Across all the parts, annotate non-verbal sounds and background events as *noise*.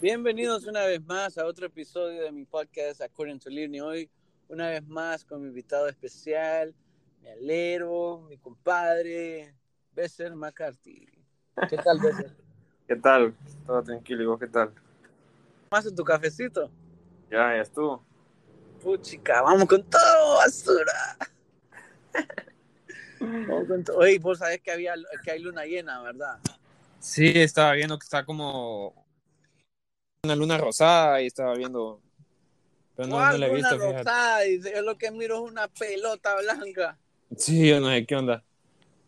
Bienvenidos una vez más a otro episodio de mi podcast According to Livni. Hoy, una vez más, con mi invitado especial, mi alero, mi compadre, Besser McCarthy. ¿Qué tal, Besser? *laughs* ¿Qué tal? Todo tranquilo, ¿y vos qué tal? ¿Más en tu cafecito? Ya, ya estuvo. Puchica, vamos con todo, basura. *laughs* Vamos con todo. Oye, vos sabés que, había, que hay luna llena, ¿verdad? Sí, estaba viendo que está como una luna rosada y estaba viendo. Pero no, no ¿Cuál la he luna visto, fíjate. rosada? Y yo lo que miro es una pelota blanca. Sí, yo no sé qué onda.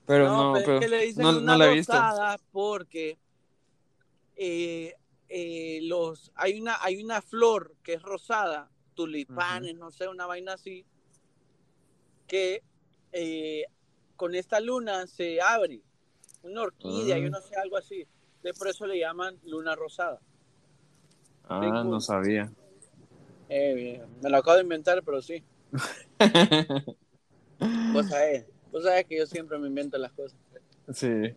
Pero no, pero pero es que le dicen no, luna no la he visto. rosada porque eh, eh, los, hay, una, hay una flor que es rosada, tulipanes, no sé, una vaina así, que eh, con esta luna se abre. Una orquídea, Ah. yo no sé, algo así. De por eso le llaman luna rosada. Ah, Big no sabía. Eh, bien, me lo acabo de inventar, pero sí. *laughs* Vos sabés, vos sabés que yo siempre me invento las cosas. sí.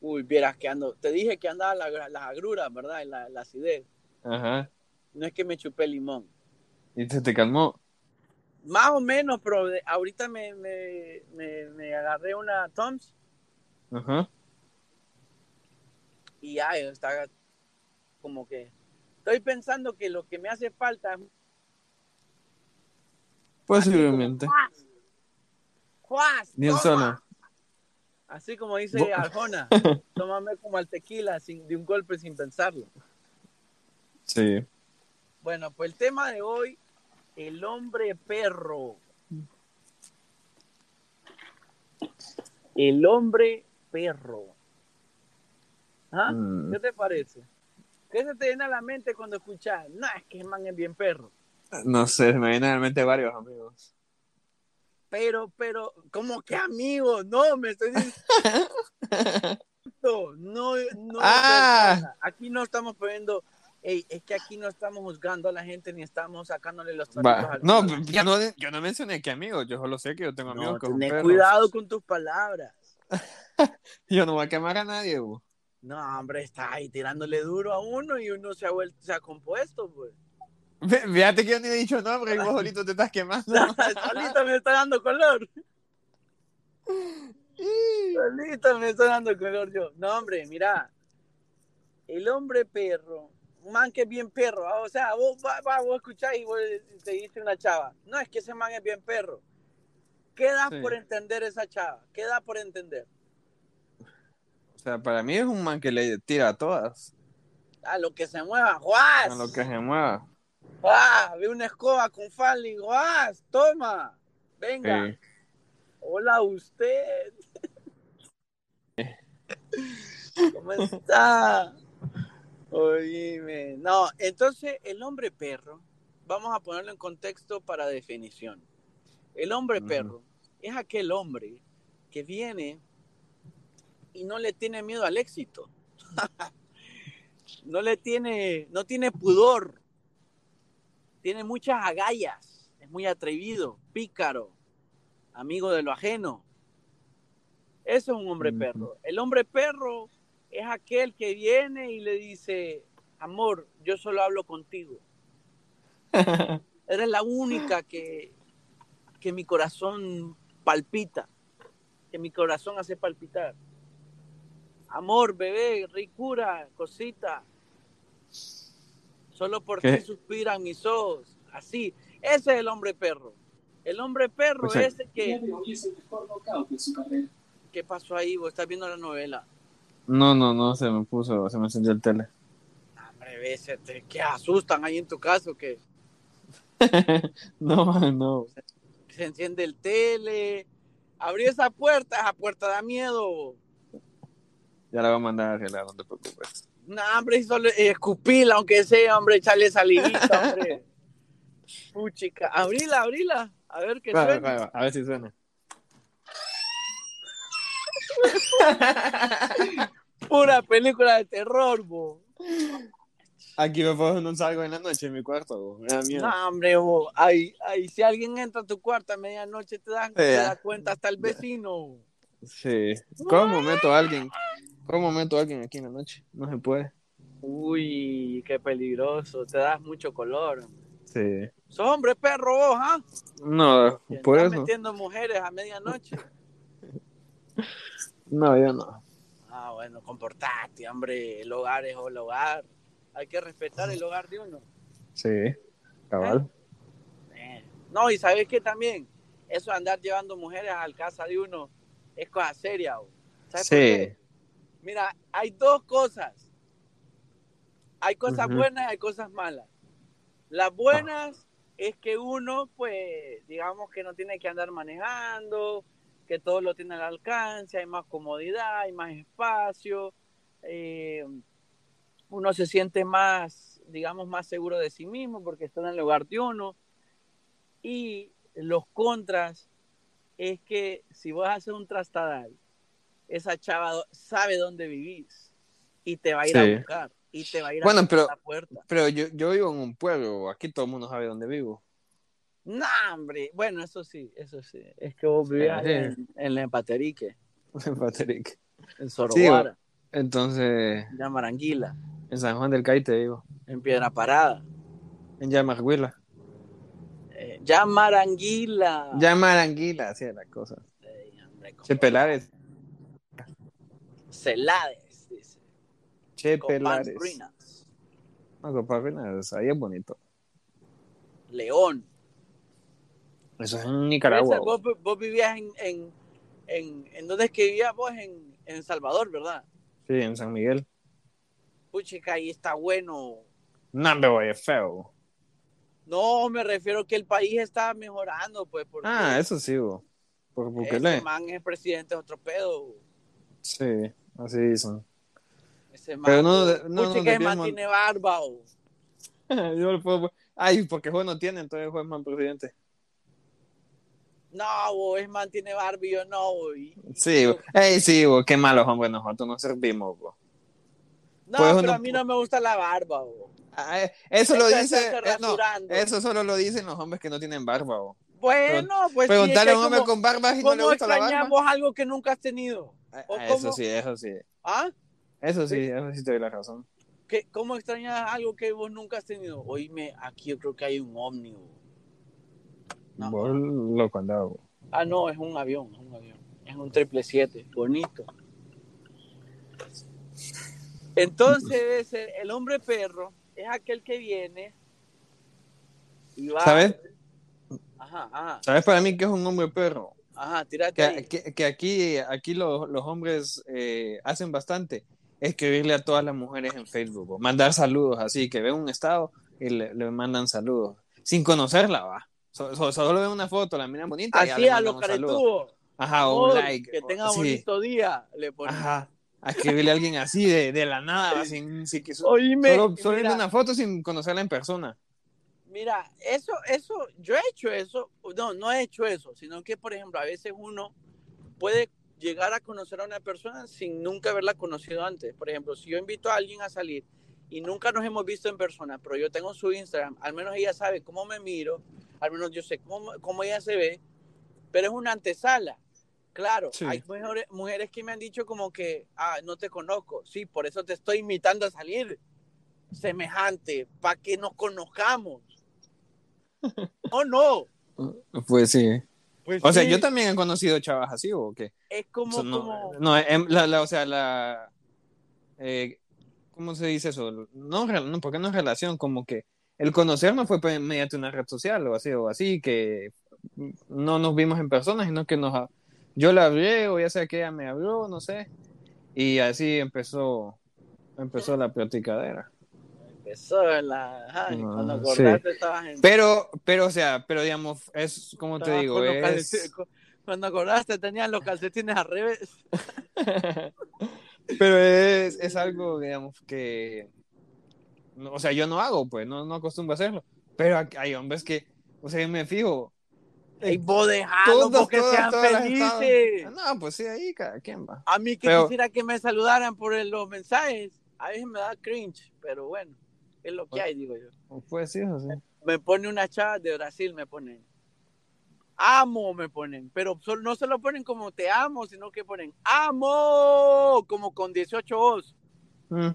Uy, vieras que ando. Te dije que andaba la- las agruras, ¿verdad? La, la acidez. Ajá. No es que me chupé limón. ¿Y se te calmó? Más o menos, pero ahorita me, me, me, me agarré una Toms Ajá. y ya está como que. Estoy pensando que lo que me hace falta. Posiblemente. Un ¡Toma! solo. Así como dice Arjona. *laughs* Tómame como al tequila sin, de un golpe sin pensarlo. Sí. Bueno, pues el tema de hoy: el hombre perro. El hombre perro. ¿Ah? Mm, ¿Qué te parece? ¿Qué se te viene a la mente cuando escuchas? No, es que man es bien perro. No sé, me vienen a la mente varios amigos. Pero, pero, ¿cómo que amigo? No, me estoy diciendo. *laughs* No, no. Ah. persona. Aquí no estamos poniendo. Ey, es que aquí no estamos juzgando a la gente ni estamos sacándole los trapitos No, yo no, yo no mencioné que amigos, yo solo sé que yo tengo amigos No, tené perros. cuidado con tus palabras. *laughs* Yo no voy a quemar a nadie, bo. No, hombre, está ahí tirándole duro a uno y uno se ha vuelto, se ha compuesto, pues. Fíjate que yo ni he dicho nombre y vos solito te estás quemando. *laughs* Solito me está dando color. *laughs* Solito me está dando color yo. No, hombre, mira. El hombre perro, un man que es bien perro. ah, O sea, vos, va, vos escuchás y vos te dice una chava. No, es que ese man es bien perro. ¿Qué das Sí. por entender esa chava? ¿Qué da por entender? O sea, para mí es un man que le tira a todas, A lo que se mueva, ¡juas! a lo que se mueva. ¡Ah! Ve una escoba con falda y ¡juas! ¡Toma! Venga. Sí. Hola, usted. *laughs* ¿Cómo está? Oíme. No, entonces el hombre perro, vamos a ponerlo en contexto para definición. El hombre perro es aquel hombre que viene y no le tiene miedo al éxito. *laughs* no le tiene, no tiene pudor. Tiene muchas agallas. Es muy atrevido, pícaro, amigo de lo ajeno. Eso es un hombre perro. El hombre perro es aquel que viene y le dice, amor, yo solo hablo contigo. *laughs* Eres la única que, que mi corazón palpita, que mi corazón hace palpitar. Amor, bebé, ricura, cosita. Solo por ¿Qué? ti suspiran mis ojos. Así. Ese es el hombre perro. El hombre perro O sea- es el que... ¿Qué pasó ahí? ¿Vos estás viendo la novela? No, no, no, se me puso, se me encendió el tele. Hombre, ves, te- que asustan ahí en tu caso, que *laughs* no, man, no. se enciende el tele. Abrí esa puerta, esa puerta da miedo. Ya la voy a mandar a arreglar, no te preocupes. No, hombre, solo eh, escupila, aunque sea, hombre, echarle salivita, *laughs* hombre. Puchica, abrila, abrila, a ver qué Va, suena. va, a ver si suena. *laughs* Pura película de terror, bo. Aquí me puedo no salgo en la noche en mi cuarto, bo. me da miedo. No, hombre, bo. Ay, ay, si alguien entra a tu cuarto a medianoche, te dan te das cuenta hasta el vecino. Sí. ¿Cómo meto a alguien? ¿Cómo meto a alguien aquí en la noche? No se puede. Uy, qué peligroso. Te das mucho color. Sí. Sos hombre perro vos, ¿ah? No, por andás eso. metiendo mujeres a medianoche. *laughs* No, yo no. Ah, bueno, comportate, hombre. El hogar es el hogar. Hay que respetar el hogar de uno. Sí, cabal. Eh, No, y sabes que también, eso de andar llevando mujeres al casa de uno es cosa seria. ¿o? ¿Sabes por Sí. qué? Mira, hay dos cosas. Hay cosas buenas y hay cosas malas. Las buenas es que uno, pues, digamos que no tiene que andar manejando, que todo lo tiene al alcance, hay más comodidad, hay más espacio, eh, uno se siente más, digamos, más seguro de sí mismo porque está en el lugar de uno. Y los contras es que si vas a hacer un trastadal, esa chava sabe dónde vivís y te va a ir Sí. a buscar y te va a ir Bueno, a pero- la puerta. Pero yo, yo vivo en un pueblo, aquí todo el mundo sabe dónde vivo. No, hombre. Bueno, eso sí, eso sí. Es que vos vivías Sí. en, en la Empaterique, *laughs* Patrick. en Soroguara, Entonces, en Maranguila, en San Juan del Caite vivo. en Piedra Parada. En Yamarhuila. Eh, ya Maranguila. Yamaranguila, así es la cosa. Hombre, como- Chepelares. Celades, dice. Copán Chepelares. Ruinas. No, Ruinas, ahí es bonito. León. Eso es en Nicaragua. Vos, vos vivías en, en, en, en dónde es que vivías vos en, en Salvador, ¿verdad? Sí, en San Miguel. Puchica, ahí está bueno. No, me voy, es feo. No, me refiero que el país está mejorando, pues, porque Ah, eso sí, bo. Por ese Bukele. man es presidente de otro pedo. Sí, así dicen. Ese Pero no- no man desviemos. tiene barba. o. *laughs* Yo le puedo- Ay, porque juez no tiene, entonces juez man presidente. No, bo, ese man tiene barba y yo no. bo, y- Sí, bo. Ey, sí, bo, qué malos hombres nosotros nos servimos, bo. No, Pues pero uno- a mí no me gusta la barba. bo. Eso lo Eso es dice, eh, no, eso solo lo dicen los hombres que no tienen barba, bo. Bueno, pues es Preguntarle que a un hombre con barba si no le ¿Cómo gusta la barba. extrañamos algo que nunca has tenido? ¿O cómo? Eso sí, eso sí. ¿Ah? Eso sí, eso sí te doy la razón. ¿Qué- ¿Cómo extrañas algo que vos nunca has tenido? Oíme, aquí yo creo que hay un ómnibus. No. Vos loco andaba. Ah, no, es un avión, es un avión. Es un triple siete, bonito. Entonces, el hombre perro es aquel que viene y va. ¿Sabes? Ajá, ajá, ¿Sabes para mí que es un hombre perro? Ajá, tírate Que, ahí. que- que aquí, aquí los, los hombres eh, hacen bastante. Escribirle a todas las mujeres en Facebook, mandar saludos así, que ven un estado y le, le mandan saludos. Sin conocerla, va. So- so- solo ven una foto, la miran bonita y ya Así le a los caretubos. Ajá, o un like. Que tenga sí. bonito día, le ponen. Ajá. A escribirle a alguien así de, de la nada, sin, sin que so- Oíme, solo, solo mira, una foto sin conocerla en persona. Mira, eso, eso, yo he hecho eso, no, no he hecho eso, sino que, por ejemplo, a veces uno puede llegar a conocer a una persona sin nunca haberla conocido antes. Por ejemplo, si yo invito a alguien a salir y nunca nos hemos visto en persona, pero yo tengo su Instagram, al menos ella sabe cómo me miro, al menos yo sé cómo, cómo ella se ve, pero es una antesala. Claro, Sí. hay mujeres, mujeres que me han dicho como que, ah, no te conozco, sí, por eso te estoy invitando a salir, semejante, para que nos conozcamos. *laughs* Oh, no. Pues sí. Pues O sea, yo también he conocido chavas así, ¿o qué? Es como, no, como- no, em, la, la- o sea, la... eh, ¿Cómo se dice eso? No, no, porque no es relación, como que el conocernos fue mediante una red social o así, o así, que no nos vimos en persona, sino que nos... Yo la hablé, o ya sea que ella me habló, no sé, y así empezó, empezó la platicadera. Ah, cuando sí. acordaste estabas en... Pero, pero, o sea, pero digamos, es como te digo, es... Cuando acordaste tenían los calcetines al revés. *laughs* Pero es, es algo, digamos, que. O sea, yo no hago, pues, no, no acostumbro a hacerlo. Pero hay- hombres que, o sea, yo me fijo. Y vos dejalo porque sean felices. estados- No, pues sí, ahí cada quien va. A mí que Pero- quisiera que me saludaran por los mensajes, a veces me da cringe, pero bueno, es lo que hay, digo yo. Pues sí, eso sí. Me pone una chava de Brasil, me ponen. Amo, me ponen, pero no se lo ponen como te amo, sino que ponen amo, como con 18 voz. Mm.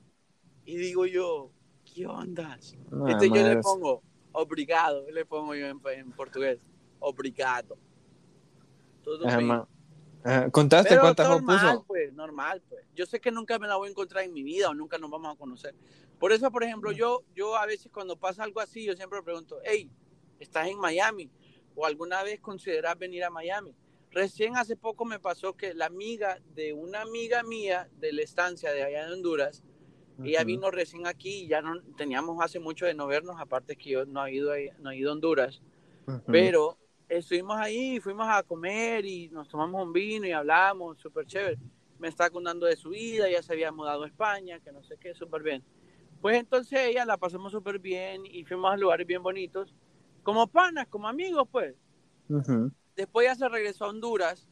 Y digo yo, ¿qué onda? No, Entonces yo le pongo, obrigado, le pongo yo en, en portugués, obrigado. Todo Ajá, ¿Contaste Pero cuántas normal, puso? pues, normal, pues. Yo sé que nunca me la voy a encontrar en mi vida o nunca nos vamos a conocer. Por eso, por ejemplo, yo, yo a veces cuando pasa algo así, yo siempre pregunto, hey, ¿estás en Miami? ¿O alguna vez consideras venir a Miami? Recién hace poco me pasó que la amiga de una amiga mía de la estancia de allá de Honduras, ella vino recién aquí y ya no teníamos hace mucho de no vernos, aparte que yo no he ido, no he ido a Honduras. Pero estuvimos ahí, fuimos a comer y nos tomamos un vino y hablamos, súper chévere. Me estaba contando de su vida, ya se había mudado a España, que no sé qué, súper bien. Pues entonces ella la pasamos súper bien y fuimos a lugares bien bonitos, como panas, como amigos, pues. Después ya se regresó a Honduras,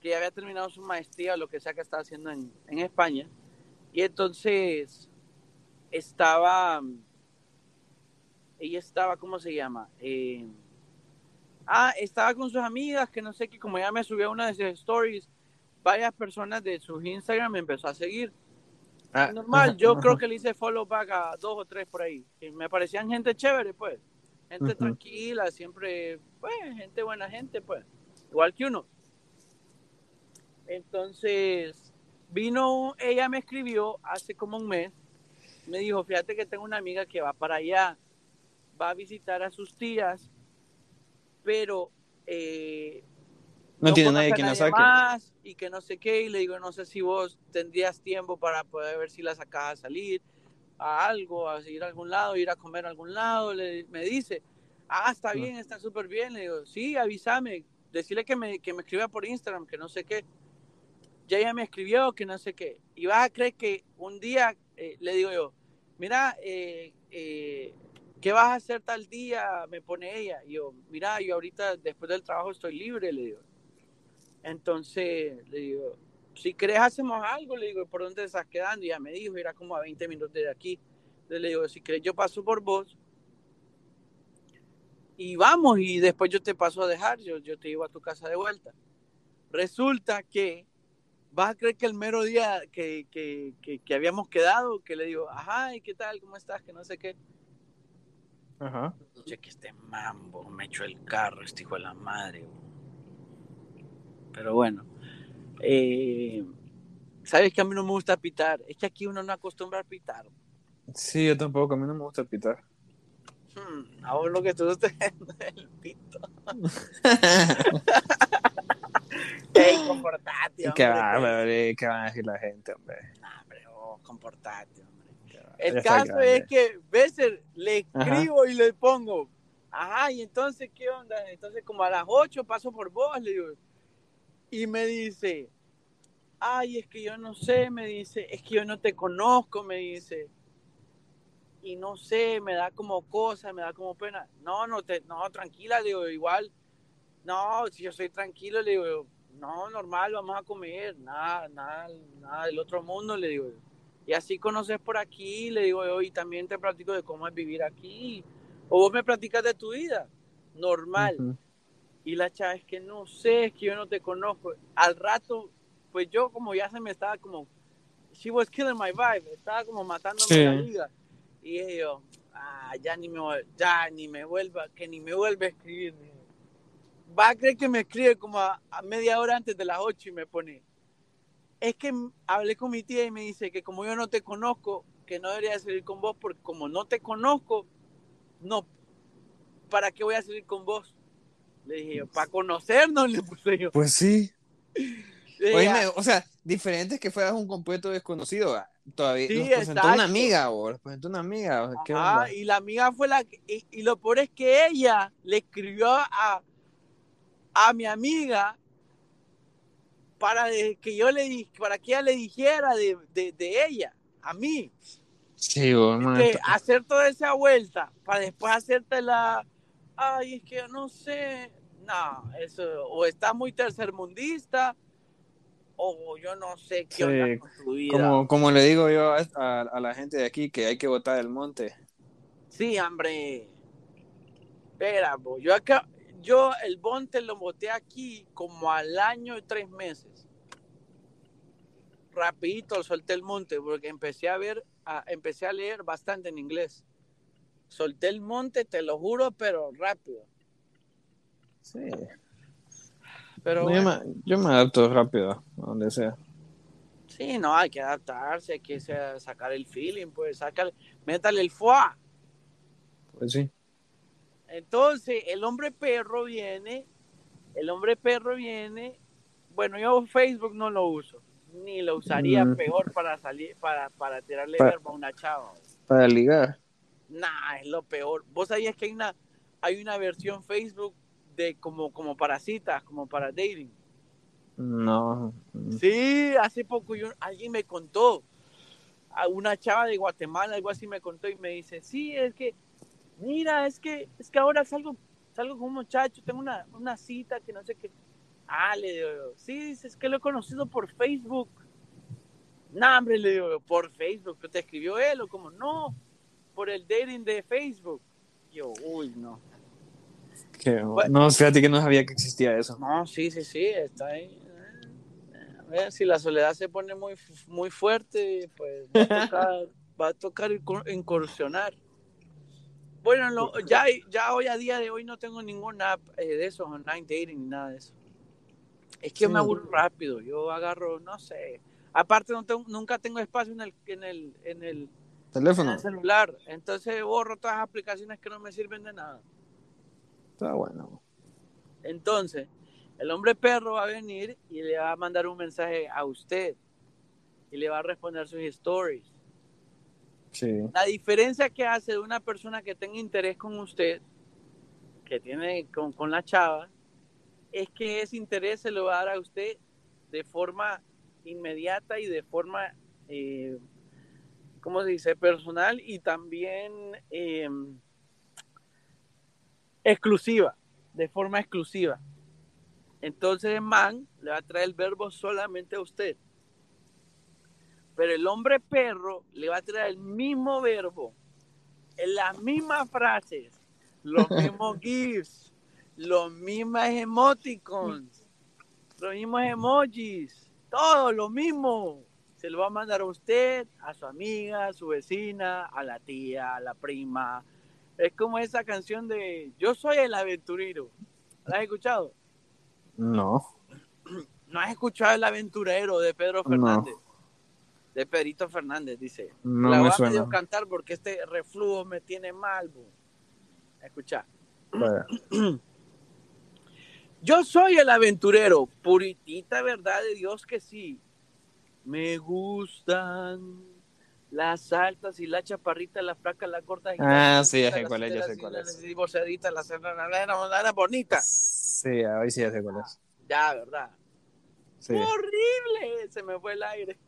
que ya había terminado su maestría o lo que sea que estaba haciendo en, en España. Y entonces estaba, ella estaba, ¿cómo se llama? Eh, ah, estaba con sus amigas, que no sé qué, como ella me subió una de sus stories, varias personas de sus Instagram me empezó a seguir. Ah, Normal, ajá, yo ajá. creo que le hice follow back a dos o tres por ahí, me parecían gente chévere, pues. Gente tranquila, siempre, pues, gente buena gente, pues. Igual que uno. Entonces, vino, ella me escribió hace como un mes, me dijo, fíjate que tengo una amiga que va para allá, va a visitar a sus tías, pero eh, No tiene nadie quien la saque. más y que no sé qué, y le digo, no sé si vos tendrías tiempo para poder ver si la sacas a salir a algo, a ir a algún lado, ir a comer a algún lado, le, me dice, ah, está bien, está súper bien, le digo, sí, avísame, decirle que me, que me escriba por Instagram, que no sé qué, ya ella me escribió, que no sé qué, y vas a creer que un día eh, le digo yo, mira, eh, eh, ¿qué vas a hacer tal día? Me pone ella, y yo, mira, yo ahorita después del trabajo estoy libre, le digo. Entonces le digo, si crees hacemos algo, le digo, ¿por dónde estás quedando? Y ya me dijo, era como a 20 minutos de aquí. Entonces le digo, si crees yo paso por vos y vamos y después yo te paso a dejar, yo, yo te llevo a tu casa de vuelta. Resulta que vas a creer que el mero día que, que, que, que habíamos quedado, que le digo, ajá, ¿y qué tal? ¿Cómo estás? Que no sé qué. Ajá. Che, que este mambo me echó el carro, este hijo de la madre. Pero bueno, eh, sabes que a mí no me gusta pitar. Es que aquí uno no acostumbra a pitar. Sí, yo tampoco, a mí no me gusta pitar. Hmm, a vos lo que te gusta *laughs* es el pito. *laughs* Ey, comportate, hombre. ¿Qué va, hombre? ¿Qué va a decir la gente, hombre? Nah, hombre, vos, comportate, hombre. El caso es que Besser le Ajá. escribo y le pongo, ajá, y entonces, ¿qué onda? Entonces, como a las 8 paso por vos, le digo, y me dice, ay, es que yo no sé, me dice, es que yo no te conozco, me dice, y no sé, me da como cosa, me da como pena. No, no, te, no, tranquila, le digo, igual, no, si yo soy tranquilo, le digo, no, normal, vamos a comer, nada, nada, nada del otro mundo, le digo. Y así conoces por aquí, le digo yo, y también te platico de cómo es vivir aquí. O vos me platicas de tu vida, normal. Y la chava es que no sé, es que yo no te conozco. Al rato, pues yo como ya se me estaba como, she was killing my vibe, estaba como matándome Sí. la liga. Y yo, ah, ya ni me, ya ni me vuelva, que ni me vuelve a escribir. Va a creer que me escribe como a, a media hora antes de las 8 y me pone, es que hablé con mi tía y me dice que como yo no te conozco, que no debería salir con vos porque como no te conozco, no, ¿para qué voy a salir con vos? Le dije yo, para conocernos, *laughs* le puse yo. Pues sí. Oíme, o sea, diferente es que fueras un completo desconocido. ah, Todavía Sí, nos presentó exacto. una amiga, o nos presentó una amiga. o sea, ¿Qué Ajá, onda? y la amiga fue la que, y, y lo peor es que ella le escribió a, a mi amiga para que yo le para que ella le dijera de, de- de ella, a mí, Sí, hacer toda esa vuelta para después hacerte la, ay, es que yo no sé, no, eso, o está muy tercermundista, o yo no sé qué Sí, onda con tu vida. como, como le digo yo a, a- a la gente de aquí, que hay que botar el monte. Sí, hombre. Espera, bo, yo acá, yo el Bonte lo boté aquí como al año y tres meses. Rapidito solté el monte porque empecé a ver a, empecé a leer bastante en inglés. Solté el monte, te lo juro, pero rápido. Sí. Pero No, yo, me, yo me adapto rápido, donde sea. sí, no, hay que adaptarse, hay que sa- sacar el feeling, pues, sácale, métale el foie. Pues sí. Entonces, el hombre perro viene, el hombre perro viene, bueno, yo Facebook no lo uso, ni lo usaría Mm. peor para salir, para, para tirarle Pa- verbo a una chava. Para ligar. Nah, es lo peor. Vos sabías que hay una, hay una versión Facebook de como, como para citas, como para dating. No. Sí, hace poco yo, alguien me contó, a una chava de Guatemala, algo así me contó y me dice, sí, es que, mira, es que, es que ahora salgo, salgo con un muchacho, tengo una, una cita que no sé qué. Ah, le digo, yo, sí, dice, es que lo he conocido por Facebook. No, hombre, le digo, yo, por Facebook, ¿te escribió él o como? No, por el dating de Facebook. Yo, uy, no. Que- Bueno. no, fíjate que no sabía que existía eso. No, sí, sí, sí, está ahí. A ver, si la soledad se pone muy, muy fuerte, pues va a tocar, *laughs* va a tocar incur- incursionar. Bueno, lo- ya, ya hoy a día de hoy no tengo ninguna app eh, de esos online dating ni nada de eso. Es que Sí. me aburro rápido, yo agarro, no sé. Aparte, no tengo- nunca tengo espacio en el, en el, en el, en Teléfono. el celular, entonces borro todas las aplicaciones que no me sirven de nada. Está bueno. Entonces, el hombre perro va a venir y le va a mandar un mensaje a usted y le va a responder sus stories. Sí. La diferencia que hace de una persona que tenga interés con usted, que tiene con, con la chava, es que ese interés se lo va a dar a usted de forma inmediata y de forma, eh, ¿cómo se dice?, personal y también eh, exclusiva, de forma exclusiva. Entonces el man le va a traer el verbo solamente a usted. Pero el hombre perro le va a traer el mismo verbo, en las mismas frases, los *laughs* mismos GIFs, los mismos emoticons, los mismos emojis, todo lo mismo. Se lo va a mandar a usted, a su amiga, a su vecina, a la tía, a la prima. Es como esa canción de Yo soy el aventurero. ¿La has escuchado? No. *clears throat* ¿No has escuchado el aventurero de Pedro No. Fernández? De Pedrito Fernández, dice. No la me voy a cantar porque este reflujo me tiene mal. bo. Escucha. Vaya. *clears throat* Yo soy el aventurero, puritita verdad de Dios que sí. Me gustan las altas y las chaparritas, las flacas, las cortas. y Ah, sí, ya sé cuál es, ya sé cuál las es. divorciaditas, las las bonitas. Sí, hoy sí ya sé cuál es. Ya, ¿verdad? Sí. horrible, se me fue el aire.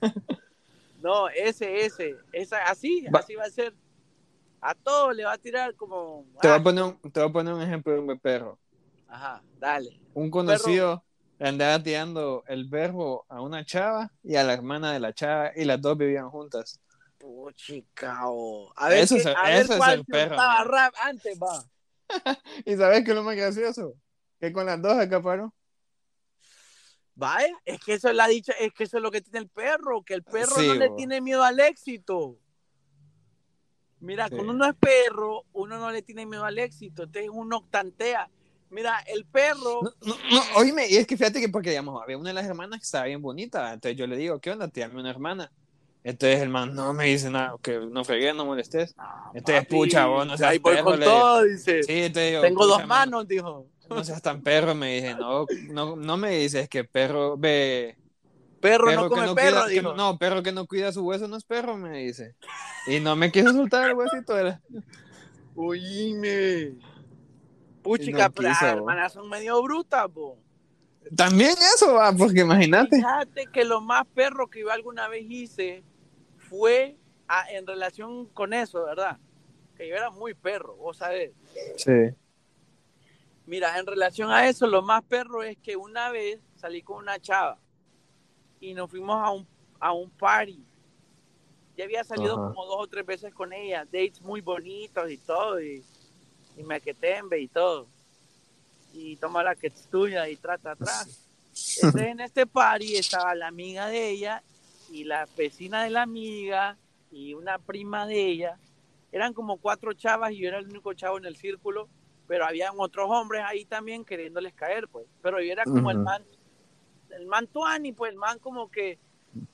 *laughs* No, ese, ese, esa, así, Va. así va a ser. A todo le va a tirar como. Te voy, ah, a poner un, te voy a poner un ejemplo de un perro. Ajá, dale. Un conocido le andaba tirando el verbo a una chava y a la hermana de la chava y las dos vivían juntas. Puchicao. A ver, Eso qué- es el- a ver eso es cuál el perro, estaba rap antes, va. *laughs* ¿Y sabes qué es lo más gracioso? Que con las dos acaparó. Vaya, es que eso es la dicha, es que eso es lo que tiene el perro, que el perro Sí, no le bo. tiene miedo al éxito. Mira, Sí. cuando uno es perro, uno no le tiene miedo al éxito, entonces uno tantea. Mira, el perro, No, no, no, oíme, y es que fíjate que porque, digamos, había una de las hermanas que estaba bien bonita, entonces yo le digo, ¿qué onda? Tírame una hermana. Entonces el man no me dice nada, que no fregué, no molestes. Entonces, papi, pucha, vos no seas ahí voy perro, con todo, dice. Sí, entonces yo, Tengo dos man, manos, dijo. No seas tan perro, me dice, no, no, no me dices que perro, ve, Perro, perro no que come no perro, cuida, que dijo. no, no, perro que no cuida su hueso no es perro, me dice. Y no me quiso soltar el huesito, era. Oíme. Puchica, no pero las hermanas son medio brutas, po. También eso va, porque imagínate. Fíjate que lo más perro que yo alguna vez hice fue a- en relación con eso, ¿verdad? Que yo era muy perro, vos sabés. Sí. Mira, en relación a eso, lo más perro es que una vez salí con una chava y nos fuimos a un, a un party. Ya había salido Ajá. como dos o tres veces con ella, dates muy bonitos y todo, y, y mequetembe y todo. Y toma la que es tuya y trata atrás. Entonces en este party estaba la amiga de ella y la vecina de la amiga y una prima de ella. Eran como cuatro chavas y yo era el único chavo en el círculo, pero habían otros hombres ahí también queriéndoles caer, pues. Pero yo era como el Ujú. man, el man tuani, pues el man como que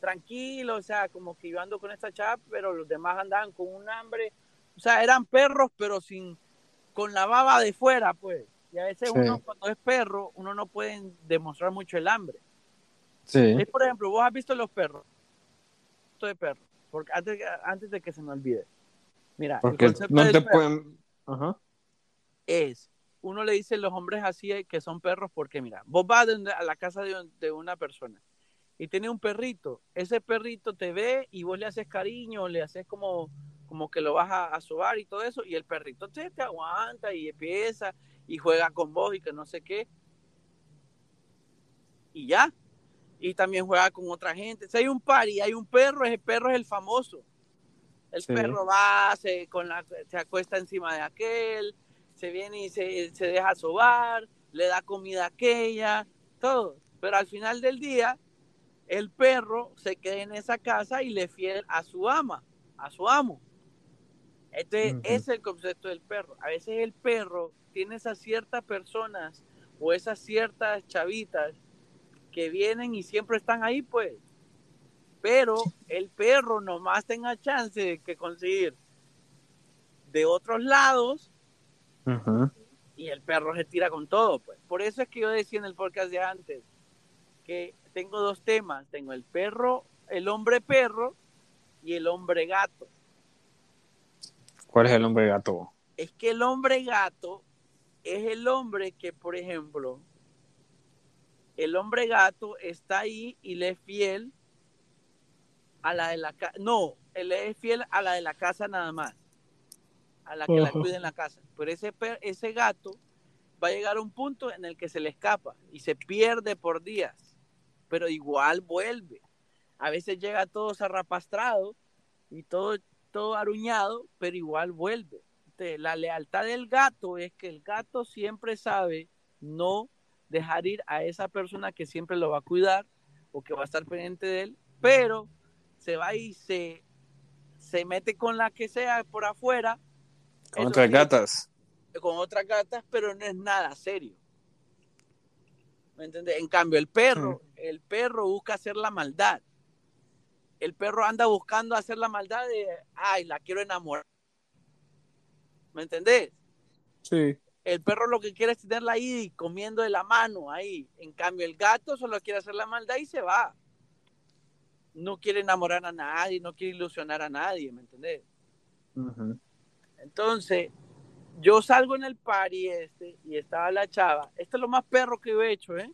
tranquilo, o sea, como que yo ando con esta chava, pero los demás andaban con un hambre, o sea, eran perros, pero sin, con la baba de fuera, pues. Y a veces Sí. uno cuando es perro, uno no puede demostrar mucho el hambre. Sí. Es, por ejemplo, vos has visto los perros. Esto de perro. Porque antes, antes de que se me olvide. Mira, el concepto no te perro pueden. Ajá. es, uno le dice a los hombres así eh, que son perros porque, mira, vos vas de- a la casa de, un- de una persona y tiene un perrito. Ese perrito te ve y vos le haces cariño, le haces como, como que lo vas a, a sobar y todo eso. Y el perrito te, te aguanta y empieza y juega con vos y que no sé qué. Y ya. Y también juega con otra gente. Si hay un par y hay un perro, ese perro es el famoso. El Sí. perro va, se, con la, se acuesta encima de aquel, se viene y se, se deja sobar, le da comida a aquella, todo. Pero al final del día, el perro se queda en esa casa y le fiel a su ama, a su amo. Este Ujú. es el concepto del perro. A veces el perro tiene esas ciertas personas o esas ciertas chavitas que vienen y siempre están ahí, pues. Pero el perro nomás tenga chance de que conseguir de otros lados y el perro se tira con todo, pues. Por eso es que yo decía en el podcast de antes que tengo dos temas. Tengo el perro, el hombre perro y el hombre gato. ¿Cuál es el hombre gato? Es que el hombre gato es el hombre que, por ejemplo, el hombre gato está ahí y le es fiel a la de la casa. No, él es fiel a la de la casa nada más. A la que la cuida en la casa. Pero ese, per- ese gato va a llegar a un punto en el que se le escapa y se pierde por días. Pero igual vuelve. A veces llega todo zarrapastrado y todo, todo aruñado, pero igual vuelve. Entonces, la lealtad del gato es que el gato siempre sabe no dejar ir a esa persona que siempre lo va a cuidar o que va a estar pendiente de él, pero se va y se, se mete con la que sea por afuera, Con otras sí. gatas. con otras gatas, pero no es nada serio. ¿Me entiendes? En cambio, el perro, el perro busca hacer la maldad. El perro anda buscando hacer la maldad de, ay, la quiero enamorar. ¿Me entendés? Sí. El perro lo que quiere es tenerla ahí comiendo de la mano ahí. En cambio, el gato solo quiere hacer la maldad y se va. No quiere enamorar a nadie, no quiere ilusionar a nadie, ¿me entendés? Entonces, yo salgo en el party este y estaba la chava. Esto es lo más perro que yo he hecho, ¿eh?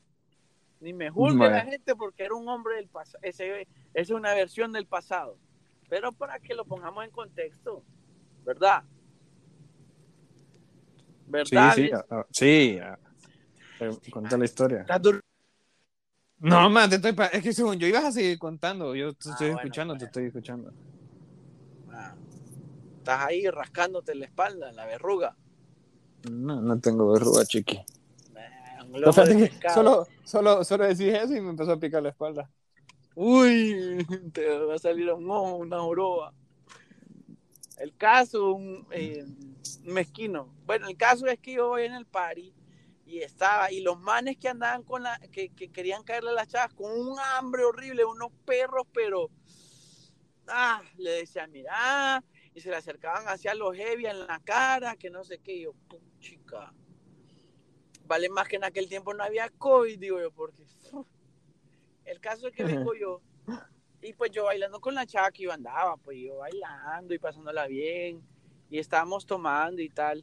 Ni me juzgue Bueno. la gente porque era un hombre del pasado. Ese, esa es una versión del pasado. Pero para que lo pongamos en contexto, ¿verdad? Sí, ¿Verdad? sí, ah, ah, sí. ah. Pero Cuenta la historia. ¿Estás dur- No, man, te estoy es que según yo ibas a seguir contando. Yo te Ah, estoy bueno, escuchando, te estoy escuchando. Ah, Estás ahí rascándote la espalda, la verruga. No, no tengo verruga, chiqui. Lomo de *laughs* pescado. solo, solo, solo decís eso y me empezó a picar la espalda. Uy, *laughs* te va a salir un ojo, una joroba. El caso, un, eh, mezquino. Bueno, el caso es que yo voy en el party y estaba, y los manes que andaban con la, que, que querían caerle a las chavas con un hambre horrible, unos perros, pero, ah, le decían, mira, y se le acercaban hacia los heavy en la cara, que no sé qué, y yo, chica, vale más que en aquel tiempo no había COVID, digo yo, porque *laughs* el caso es que vengo yo y pues yo bailando con la chava que yo andaba, pues yo bailando y pasándola bien y estábamos tomando y tal.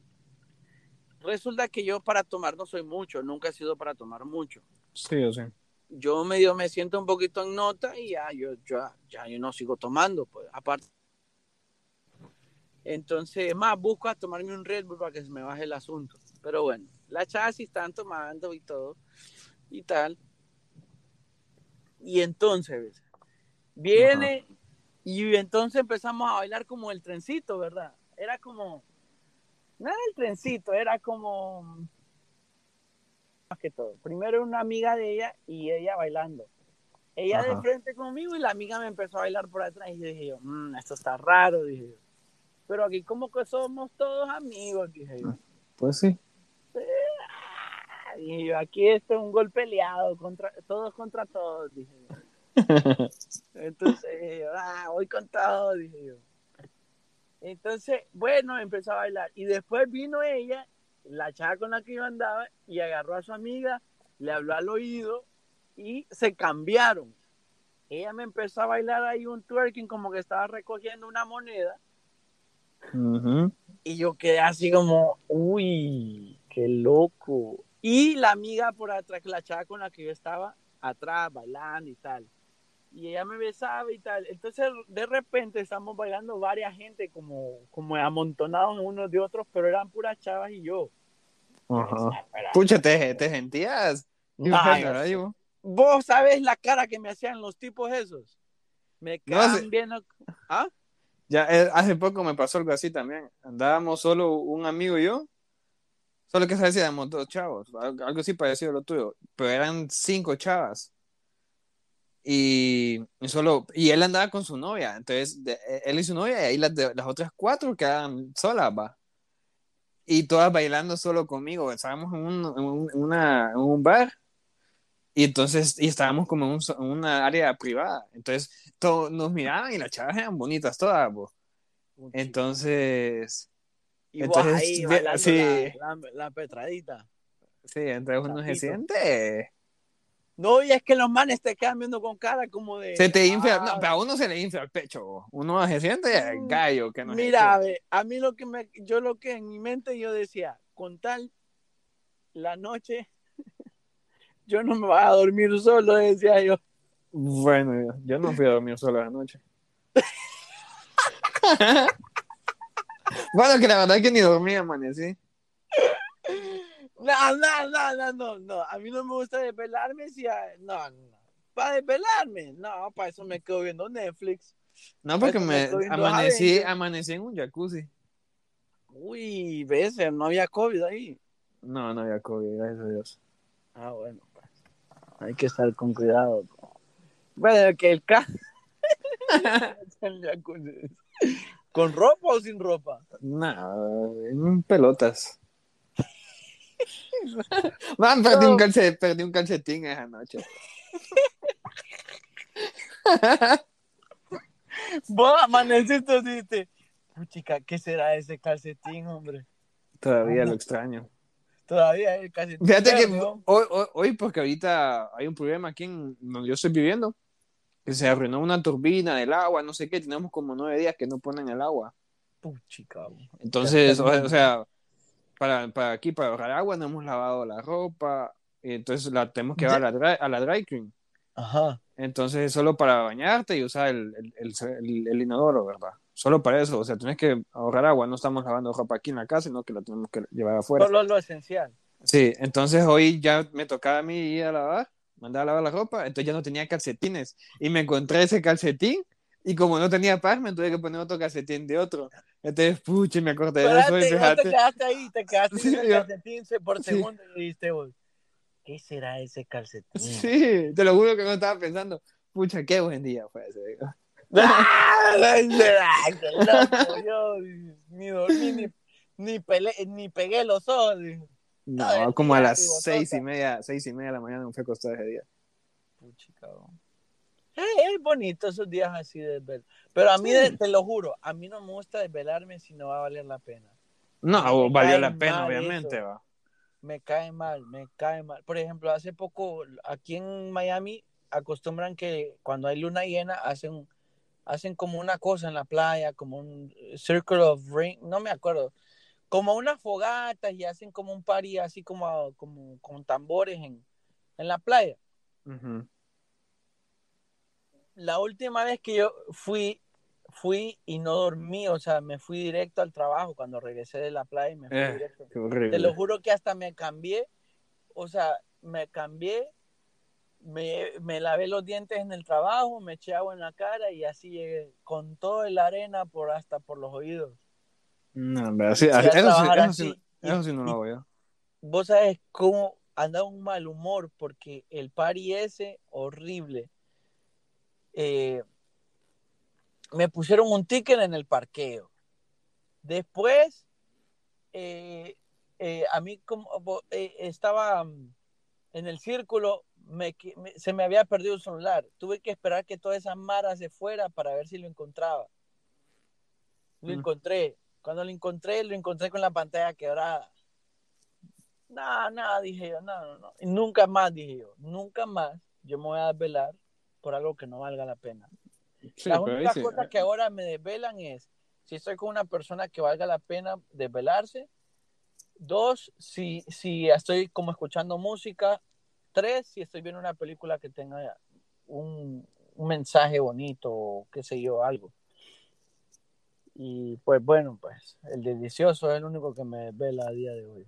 Resulta que yo para tomar no soy mucho, nunca he sido para tomar mucho. Sí, o sí. Yo medio me siento un poquito en nota y ya yo, ya, ya yo no sigo tomando, pues aparte. Entonces, más busco a tomarme un Red Bull para que se me baje el asunto. Pero bueno, las chavas sí están tomando y todo y tal. Y entonces, viene y entonces empezamos a bailar como el trencito, ¿verdad? Era como, no era el trencito, era como, más que todo. Primero una amiga de ella y ella bailando. ella de frente conmigo y la amiga me empezó a bailar por atrás y yo dije yo, "Mm, esto está raro, dije yo. Pero aquí como que somos todos amigos, dije yo. Pues sí. Dije yo, aquí esto es un gol peleado, contra, todos contra todos, dije yo. *laughs* Entonces, dije yo, ah, voy con todo, dije yo. Entonces, bueno, empezó a bailar. Y después vino ella, la chava con la que yo andaba, y agarró a su amiga, le habló al oído y se cambiaron. Ella me empezó a bailar ahí un twerking como que estaba recogiendo una moneda. Y yo quedé así como, uy, qué loco. Y la amiga por atrás, la chava con la que yo estaba, atrás, bailando y tal. Y ella me besaba y tal. Entonces, de repente, estamos bailando varias gente como, como amontonados unos de otros, pero eran puras chavas y yo. Ajá. Pucha, te, te sentías. Ay, ahí, vos. Sabés la cara que me hacían los tipos esos. Me No, quedaban sí. viendo. ¿Ah? Ya, eh, hace poco me pasó algo así también. Andábamos solo un amigo y yo. Solo que sabes, éramos dos chavos. Algo así parecido a lo tuyo. Pero eran cinco chavas. Y, y solo, y él andaba con su novia. Entonces, de- eh, él y su novia, y ahí las, de- las otras cuatro quedaban solas, va. Y todas bailando solo conmigo. Estábamos en un, en un, en una, en un bar. Y entonces, y estábamos como en, un una área privada. Entonces, todos nos miraban y las chavas eran bonitas todas, vos. Entonces, y vos entonces, ahí de- bailando sí. la, la- la petradita. sí, entonces uno se siente. No, y es que los manes te quedan viendo con cara como de. Se te infla, ah, no, pero a uno se le infla el pecho. vos. Uno se siente Mm, gallo que no Mira, a ver, a mí lo que me. Yo lo que en mi mente yo decía, con tal la noche, *laughs* yo no me voy a dormir solo, decía yo. Bueno, yo no fui a dormir solo la noche. *laughs* bueno, que la verdad es que ni dormí, amanecí. No, no, no, no, no, no. A mí no me gusta desvelarme si. a- No, no. Para desvelarme, no, para eso me quedo viendo Netflix. No, porque me me amanecí, amanecí en un jacuzzi. Uy, ves, no había COVID ahí. No, no había COVID, gracias a Dios. Ah, bueno, pues. Hay que estar con cuidado. Bueno, que el caso. *laughs* ¿Con ropa o sin ropa? No, en pelotas. *laughs* Man, perdí, No. un calce- perdí un calcetín esa noche. *laughs* Vos amaneciste y dijiste, puchica, ¿qué será ese calcetín, hombre? Todavía lo extraño. Todavía el calcetín. Fíjate que hoy, hoy, hoy, porque ahorita hay un problema aquí en donde yo estoy viviendo, que se arruinó una turbina del agua, no sé qué, tenemos como nueve días que no ponen el agua. Puchica. Entonces, o, sea, para, para aquí, para ahorrar agua, no hemos lavado la ropa, y entonces la tenemos que llevar a la, dry, a la dry clean. Ajá. Entonces, es solo para bañarte y usar el, el, el, inodoro, ¿verdad? Solo para eso, o sea, tienes que ahorrar agua, no estamos lavando ropa aquí en la casa, sino que la tenemos que llevar afuera. Solo lo esencial. Sí, entonces hoy ya me tocaba a mí ir a lavar, mandar a lavar la ropa, entonces ya no tenía calcetines y me encontré ese calcetín y como no tenía par me tuve que poner otro calcetín de otro. Entonces, pucha, me acordé de eso y Espérate, vos te fíjate. quedaste ahí, te quedaste *laughs* Sí, en el calcetín por Sí. segundo y dijiste vos, ¿qué será ese calcetín? Sí, te lo juro que no estaba pensando, pucha, qué buen día fue ese. *laughs* ¡Ah! Ni dormí, ni, ni, pele- ni pegué los ojos. No, como a las seis y media, seis y media de la mañana me fui a acostar ese día. Puchica, vos. Eh, Es bonito esos días así de desvelar. Pero a mí, Sí. te lo juro, a mí no me gusta desvelarme si no va a valer la pena. No, Me valió la pena, obviamente, eso. va. Me cae mal, me cae mal. Por ejemplo, hace poco aquí en Miami acostumbran que cuando hay luna llena hacen, hacen como una cosa en la playa, como un circle of ring, no me acuerdo, como unas fogatas y hacen como un party así como, como con tambores en, en la playa. Ujú. La última vez que yo fui, fui y no dormí, o sea, me fui directo al trabajo cuando regresé de la playa y me fui Eh, directo. Te lo juro que hasta me cambié, o sea, me cambié, me, me lavé los dientes en el trabajo, me eché agua en la cara y así llegué con toda la arena por hasta por los oídos. No, hombre, así- eso, sí, eso, sí, así, y- eso sí no lo hago yo. Vos sabes cómo andaba un mal humor porque el party ese horrible. eh, me pusieron un ticket en el parqueo. Después, eh, eh, a mí como estaba mm, en el círculo, me, qui- me- se me había perdido el celular. Tuve que esperar que toda esa mara se fuera para ver si lo encontraba. Lo Mm. encontré. Cuando lo encontré, lo encontré con la pantalla quebrada. No, no, dije yo, no, no, no. Y nunca más, dije yo, nunca más yo me voy a desvelar por algo que no valga la pena. Sí, Las únicas sí. cosas que ahora me desvelan es si estoy con una persona que valga la pena desvelarse. Dos, si, si estoy como escuchando música. Tres, si estoy viendo una película que tenga un, un mensaje bonito o qué sé yo, algo. Y pues bueno, pues el delicioso es el único que me desvela a día de hoy.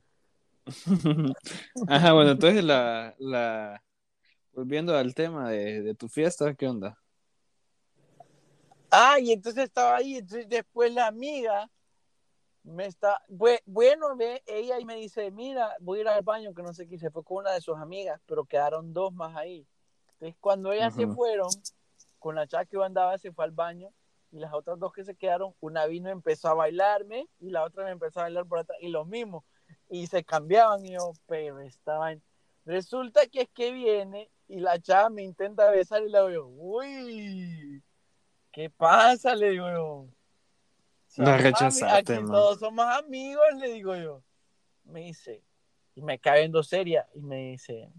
*laughs* Ajá, bueno, entonces la, la, volviendo al tema de, de tu fiesta, ¿qué onda? Ah, y entonces estaba ahí, entonces después la amiga me está, bue- bueno, ve, ella y me dice, mira, voy a ir al baño, que no sé qué, se fue con una de sus amigas, pero quedaron dos más ahí. Entonces cuando ellas se fueron, con la chava que yo andaba, se fue al baño, y las otras dos que se quedaron, una vino y empezó a bailarme, y la otra me empezó a bailar por atrás, y lo mismo, y se cambiaban, y yo, pero estaban, resulta que es que viene, y la chava me intenta besar, y le digo, uy, ¿qué pasa? Le digo yo. La Somos rechazaste, Aquí man. todos somos amigos, le digo yo. Me dice, y me cae viendo seria, y me dice,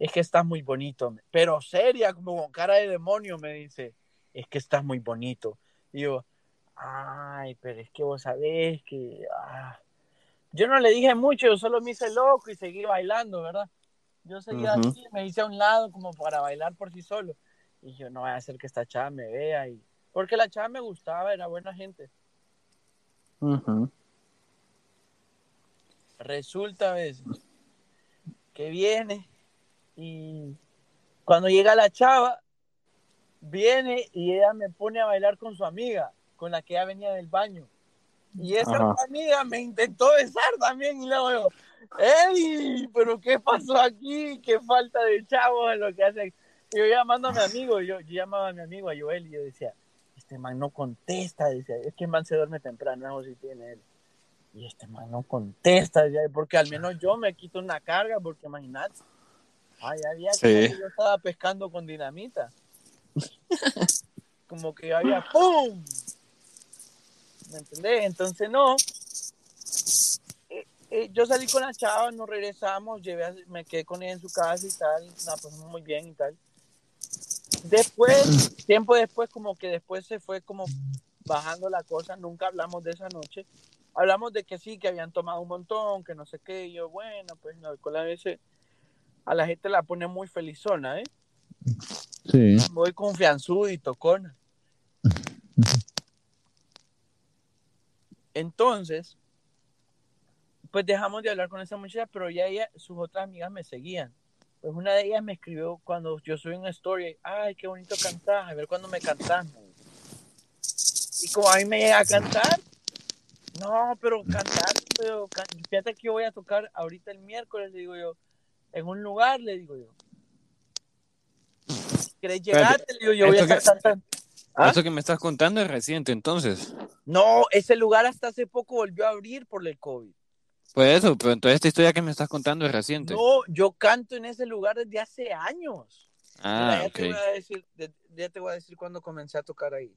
es que estás muy bonito, pero seria, como con cara de demonio, me dice, es que estás muy bonito. Y yo, ay, pero es que vos sabés que... ah". Yo no le dije mucho, yo solo me hice loco y seguí bailando, ¿verdad? Yo seguía Ujú. así, me hice a un lado como para bailar por sí solo. Y yo, no voy a hacer que esta chava me vea. Y... Porque la chava me gustaba, era buena gente. Resulta a veces que viene y cuando llega la chava, viene y ella me pone a bailar con su amiga, con la que ya venía del baño. Y esa Ajá. amiga me intentó besar también y luego yo, ¡Ey! ¿Pero qué pasó aquí? ¡Qué falta de chavos en lo que hacen! Y yo llamando a mi amigo, yo, yo llamaba a mi amigo, a Joel, y yo decía, este man no contesta, decía, es que el man se duerme temprano, eso sí tiene él. Y este man no contesta, decía, porque al menos yo me quito una carga, porque imagínate, ay, había Sí. que yo estaba pescando con dinamita. *laughs* como que había ¡pum! ¿Me entendés? Entonces no. Eh, eh, yo salí con la chava, nos regresamos, llevé a- me quedé con ella en su casa y tal, la pasamos muy bien y tal. Después, *clears throat* tiempo después, como que después se fue como bajando la cosa, nunca hablamos de esa noche. Hablamos de que sí, que habían tomado un montón, que no sé qué, y yo, bueno, pues el alcohol a veces a la gente la pone muy felizona, ¿eh? Sí. Muy confianzudo y tocona. Entonces, pues dejamos de hablar con esa muchacha, pero ya ella, sus otras amigas me seguían. Pues una de ellas me escribió cuando yo subí una story, ay, qué bonito cantás, a ver cuándo me dice. Y como a mí me llega a cantar, no, pero cantar, pero fíjate que yo voy a tocar ahorita el miércoles, le digo yo, en un lugar, le digo yo. ¿Querés llegarte? Le digo, yo voy a estar que- cantando. ¿Ah? Eso que me estás contando es reciente, entonces. No, ese lugar hasta hace poco volvió a abrir por el COVID. Pues eso, pero entonces esta historia que me estás contando es reciente. No, yo canto en ese lugar desde hace años. Mira, ah, ya ok. te voy a decir, de- ya te voy a decir cuándo comencé a tocar ahí.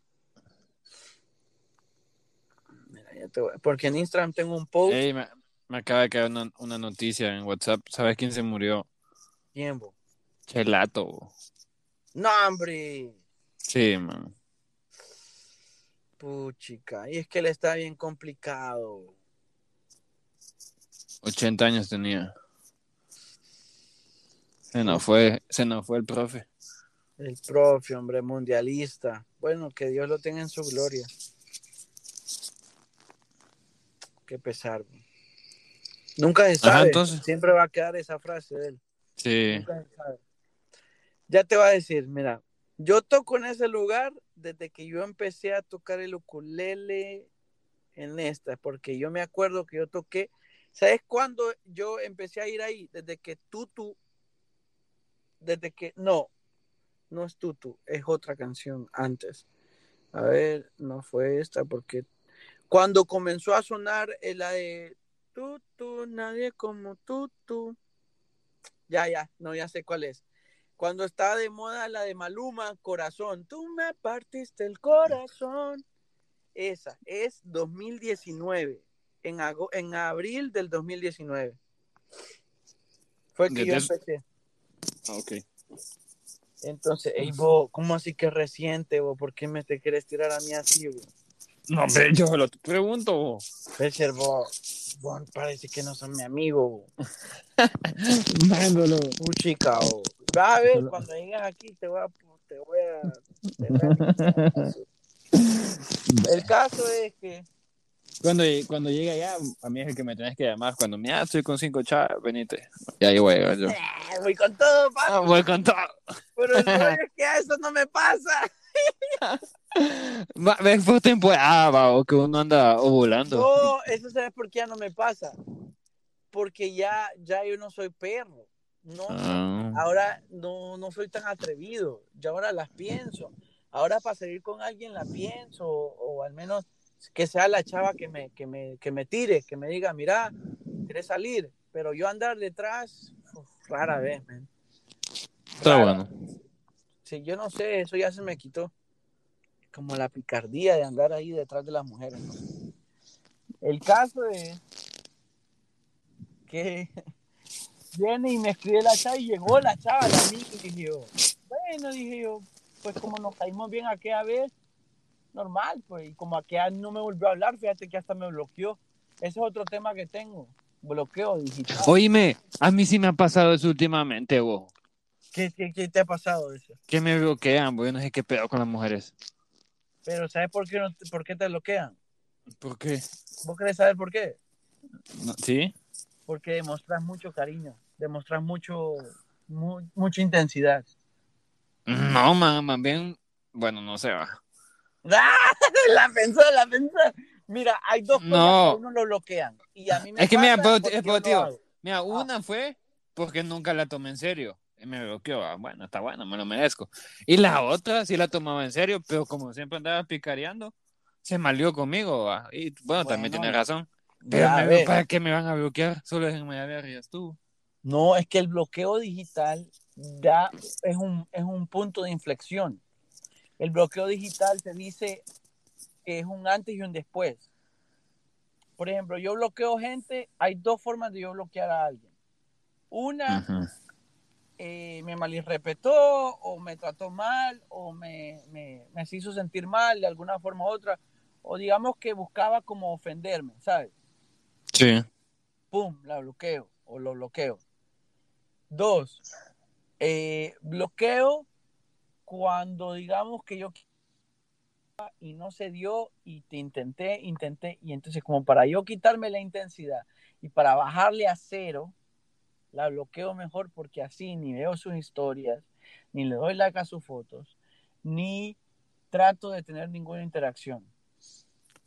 Mira, ya te voy- porque en Instagram tengo un post. Me, me acaba de caer una, una noticia en WhatsApp. ¿Sabes quién se murió? Tiempo. Chelato. bo. No, hombre. Sí, man. Puchica. Y es que le está bien complicado. 80 años tenía. Se nos fue, se nos fue el profe. El profe, hombre, mundialista. Bueno, que Dios lo tenga en su gloria. Qué pesar. Nunca se Ajá, sabe. entonces. Siempre va a quedar esa frase de él. Sí. Nunca se sabe. Ya te voy a decir, mira, yo toco en ese lugar desde que yo empecé a tocar el ukulele en esta, porque yo me acuerdo que yo toqué, ¿sabes cuándo yo empecé a ir ahí? Desde que Tutu, desde que, no, No es Tutu, es otra canción antes. A ver, no fue esta porque cuando comenzó a sonar eh, la de Tutu, nadie como Tutu. Ya, ya, no, ya sé cuál es. Cuando estaba de moda la de Maluma, Corazón, tú me partiste el corazón. Esa es 2019, en, en abril del 2019. Fue que yo empecé. Ah, ok. Entonces, ey, vos, ¿cómo así que reciente, vos? ¿Por qué me te quieres tirar a mí así, vos? No, hombre, yo lo pregunto. Besser, vos, vos parece que no son mi amigo, vos. *laughs* Mándalo. Un chica. Va a ver, cuando llegues aquí te voy a... Te voy a te voy a- *laughs* El caso es que... Cuando, cuando llegue allá, a mí es el que me tenés que llamar. Cuando me ah, estoy con cinco chavas, venite. Y ahí voy a llegar yo. "Eh, voy con todo, pa", Ah, voy con todo. pero el es que eso no me pasa. *laughs* Ves por temporada, o que uno anda ovulando. No, eso sabes por qué ya no me pasa. Porque ya, ya yo no soy perro. No, Ah. ahora no, no soy tan atrevido. Ya ahora las pienso. Ahora para salir con alguien la pienso. O, o al menos que sea la chava que me, que me, que me tire, que me diga, mira, quieres salir. Pero yo andar detrás, uf, rara vez, man. Está Rara. bueno. Sí, yo no sé, eso ya se me quitó. Como la picardía de andar ahí detrás de las mujeres. ¿no? El caso es que viene y me escribe la chava y llegó la chava, la amiga, y dije yo, bueno, dije yo, pues como nos caímos bien aquella vez, normal, pues, y como aquella no me volvió a hablar, fíjate que hasta me bloqueó. Ese es otro tema que tengo, bloqueo digital. Oíme, a mí sí me ha pasado eso últimamente, vos. ¿Qué, qué, qué te ha pasado eso? Que me bloquean, vos. Yo no sé qué pedo con las mujeres. Pero ¿sabes por qué, no te- por qué te bloquean? ¿Por qué? ¿Vos querés saber por qué? No, ¿Sí? porque demostras mucho cariño, demostras mucho, mu- mucha intensidad. No, más bien, bueno, no sé, va. ¡Ah! *laughs* La pensó, la pensó. Mira, hay dos cosas No. que uno lo bloquean. Y a mí me Es que mira, es positivo. Mira, una fue porque nunca la tomé en serio. Y me bloqueó. ah, Bueno, está bueno, me lo merezco. Y la otra sí la tomaba en serio, pero como siempre andaba picareando, se malió conmigo. Y bueno, también tiene razón. Pero me-. ¿para qué me van a bloquear? Solo déjenme de ver y ya estuvo. No, es que el bloqueo digital ya es un, es un punto de inflexión. El bloqueo digital se dice que es un antes y un después. Por ejemplo, yo bloqueo gente, hay dos formas de yo bloquear a alguien. Una, eh, me malinterpretó o me trató mal o me, me, me hizo sentir mal de alguna forma u otra. O digamos que buscaba como ofenderme, ¿sabes? Sí. pum, la bloqueo o lo bloqueo. Dos, eh, bloqueo cuando digamos que yo y no se dio y te intenté, intenté y entonces como para yo quitarme la intensidad y para bajarle a cero, la bloqueo mejor porque así ni veo sus historias, ni le doy like a sus fotos, ni trato de tener ninguna interacción.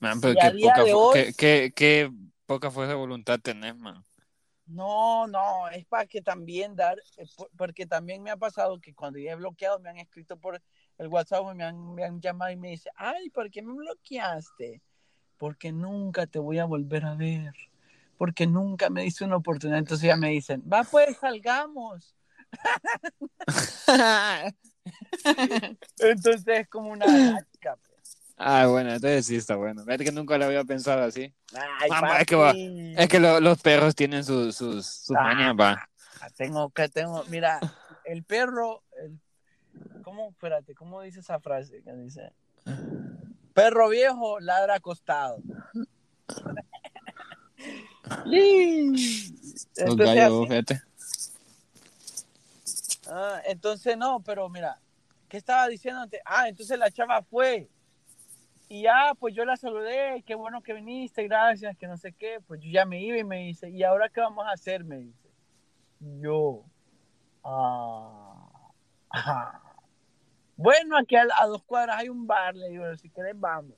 Man, pero qué poca, hoy- qué- qué- qué poca fuerza de voluntad tenés, man. No, no, es para que también dar, eh, por- porque también me ha pasado que cuando ya he bloqueado me han escrito por el WhatsApp, me han, me han llamado y me dice, ay, ¿por qué me bloqueaste? Porque nunca te voy a volver a ver, porque nunca me diste una oportunidad. Entonces ya me dicen, va pues, salgamos. *laughs* *laughs* Entonces es como una pues. Ah, bueno, entonces sí está bueno. Fíjate que nunca lo había pensado así. Ay, Mamá, es que va- papi. Es que lo- los perros tienen sus, sus, sus Ah. mañas, va. Ah, Tengo que tengo, mira, el perro, el, ¿cómo? Espérate, ¿cómo dice esa frase? Que dice, perro viejo ladra acostado. *laughs* Los gallos, fíjate. ah, entonces no, pero mira, ¿qué estaba diciéndote? Ah, entonces la chava fue. Y ya, pues yo la saludé, qué bueno que viniste, gracias, que no sé qué. Pues yo ya me iba y me dice, ¿y ahora qué vamos a hacer? Me dice. Yo, ah, ajá. Bueno, aquí a, a dos cuadras hay un bar, le digo, si querés vamos.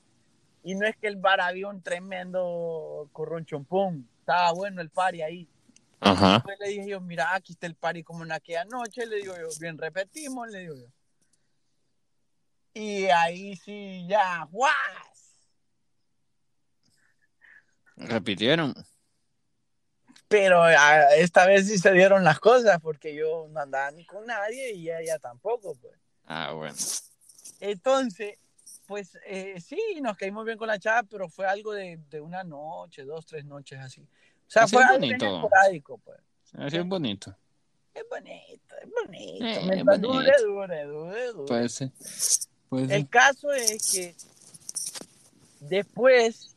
Y no es que el bar había un tremendo corronchompón, estaba bueno el party ahí. Ajá. Después le dije yo, mira, aquí está el party como en aquella noche, le digo yo, bien repetimos, le digo yo. Y ahí sí, ya, ¡guas! Repitieron. Pero ah, esta vez sí se dieron las cosas porque yo no andaba ni con nadie y ella tampoco, pues. Ah, bueno. Entonces, pues eh, sí, nos caímos bien con la chava, pero fue algo de, de una noche, dos, tres noches así. O sea, fue es algo bonito. esporádico, pues. Así es bonito. Es bonito, es bonito. Eh, es dure, bonito. dure, dure, dure. Puede ser. Puede ser. El caso es que después,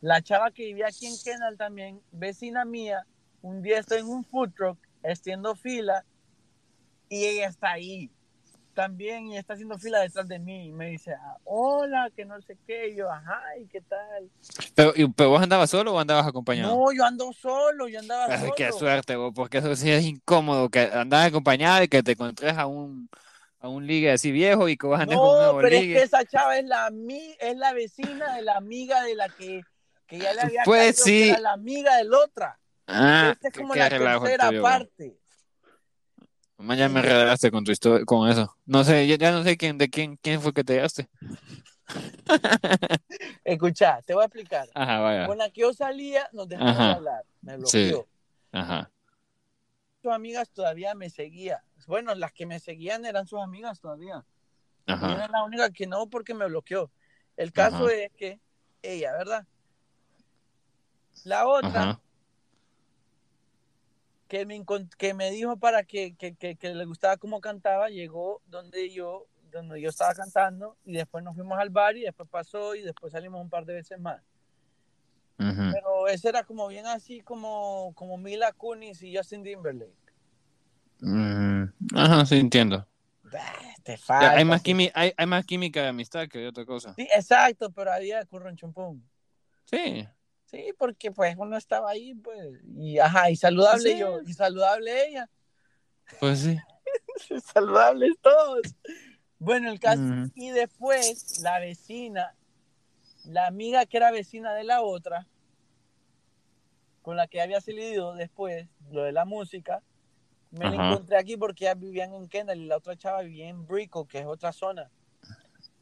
la chava que vivía aquí en Kendall también, vecina mía, un día estoy en un food truck, extiendo fila, y ella está ahí también y está haciendo fila detrás de mí y me dice, ah, hola, que no sé qué, y yo, ajá, ¿y qué tal? Pero, y- ¿Pero vos andabas solo o andabas acompañado? No, yo ando solo, yo andaba Ay, solo. qué suerte, vos, porque eso sí es incómodo, que andas acompañado y que te encontres a un, a un ligue así viejo y que con un No, nuevo pero es ligue. que esa chava es la, es la vecina de la amiga de la que, que ya le había Pues caído, sí. que era la amiga del otra. Ah, Esta es como la tercera tuyo, parte. Mañana me enredaste con tu historia, con eso. No sé, ya, ya no sé quién, de quién, quién fue que te llegaste. *laughs* Escucha, te voy a explicar. Ajá, vaya. Con la que yo salía, nos dejamos Ajá. de hablar. Me Sí. bloqueó. Ajá. Sus amigas todavía me seguían. Bueno, las que me seguían eran sus amigas todavía. Y era la única que no porque me bloqueó. El caso Ajá. es que ella, ¿verdad? La otra Ajá. que me, que me dijo para que, que, que- que le gustaba cómo cantaba, llegó donde yo, donde yo estaba cantando y después nos fuimos al bar y después pasó y después salimos un par de veces más. Pero ese era como bien así como, como Mila Kunis y Justin Timberlake. Mm, Ajá, sí, entiendo. Bah, te Ya, falta, hay, más sí. hay, hay más química de amistad que de otra cosa. Sí, exacto, pero había curron chumpum. Sí. Sí, porque pues uno estaba ahí, pues, y ajá, y saludable Sí. yo, y saludable ella, Pues *laughs* sí. saludables todos. Bueno, el caso, Ujú. y después la vecina, la amiga que era vecina de la otra, con la que había salido después, lo de la música, me la encontré aquí porque ya vivían en Kendall y la otra chava vivía en Brico, que es otra zona.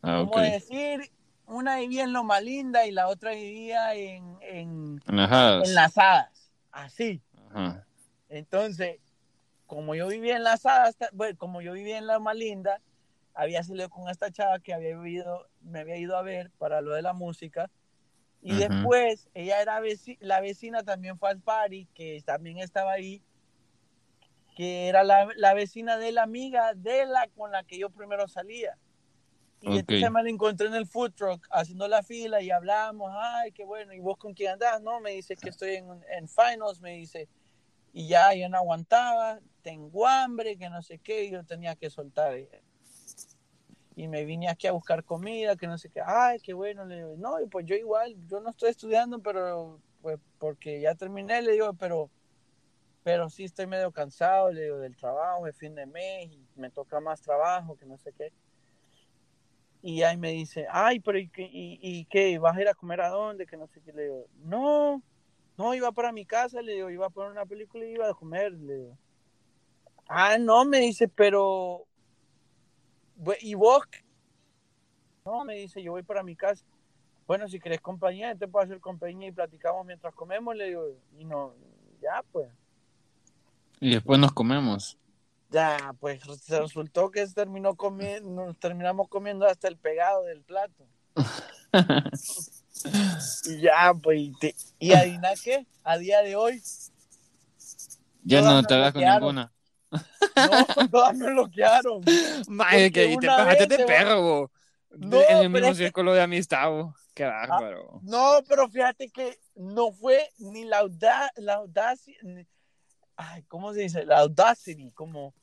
Ah, Como ok. decir, una vivía en Loma Linda y la otra vivía en, en, En las hadas. en Las Hadas, así. Ajá. Entonces, como yo vivía en Las Hadas, bueno, como yo vivía en Loma Linda, había salido con esta chava que había vivido, me había ido a ver para lo de la música. Y Ujú. después, ella era veci- la vecina, también fue al party, que también estaba ahí, que era la, la vecina de la amiga de la con la que yo primero salía. Y Ok. entonces me la encontré en el food truck haciendo la fila y hablamos, ay, qué bueno, ¿y vos con quién andás? No, me dice que estoy en, en finals, me dice, y ya yo no aguantaba, tengo hambre, que no sé qué, y yo tenía que soltar. Y me vine aquí a buscar comida, que no sé qué, ay, qué bueno, le digo, no, pues yo igual, yo no estoy estudiando, pero pues porque ya terminé, le digo, pero, pero sí estoy medio cansado, le digo, del trabajo, es fin de mes, y me toca más trabajo, que no sé qué. Y ahí me dice, ay, pero ¿y qué, y, y qué? ¿Vas a ir a comer a dónde? Que no sé qué. Le digo, no, no, iba para mi casa, le digo, iba a poner una película y iba a comer, le digo. Ah, no, me dice, pero... "Bu- ¿Y vos? qué?". No, me dice, yo voy para mi casa. Bueno, si querés compañía, te puedo hacer compañía y platicamos mientras comemos, le digo. Y no, ya pues. Y después nos comemos. Ya, pues se resultó que terminó comiendo, nos terminamos comiendo hasta el pegado del plato. *laughs* Y ya, pues, y, te- y adivina qué, a día de hoy, ya no te hablas con ninguna. *laughs* no, todas me bloquearon. Madre, que te pasaste de perro, vos. No, en el mismo es que- círculo de amistad, vos. Qué bárbaro. No, pero fíjate que no fue ni la audacia, la audacia, ni- ay, ¿cómo se dice? La audacity, como,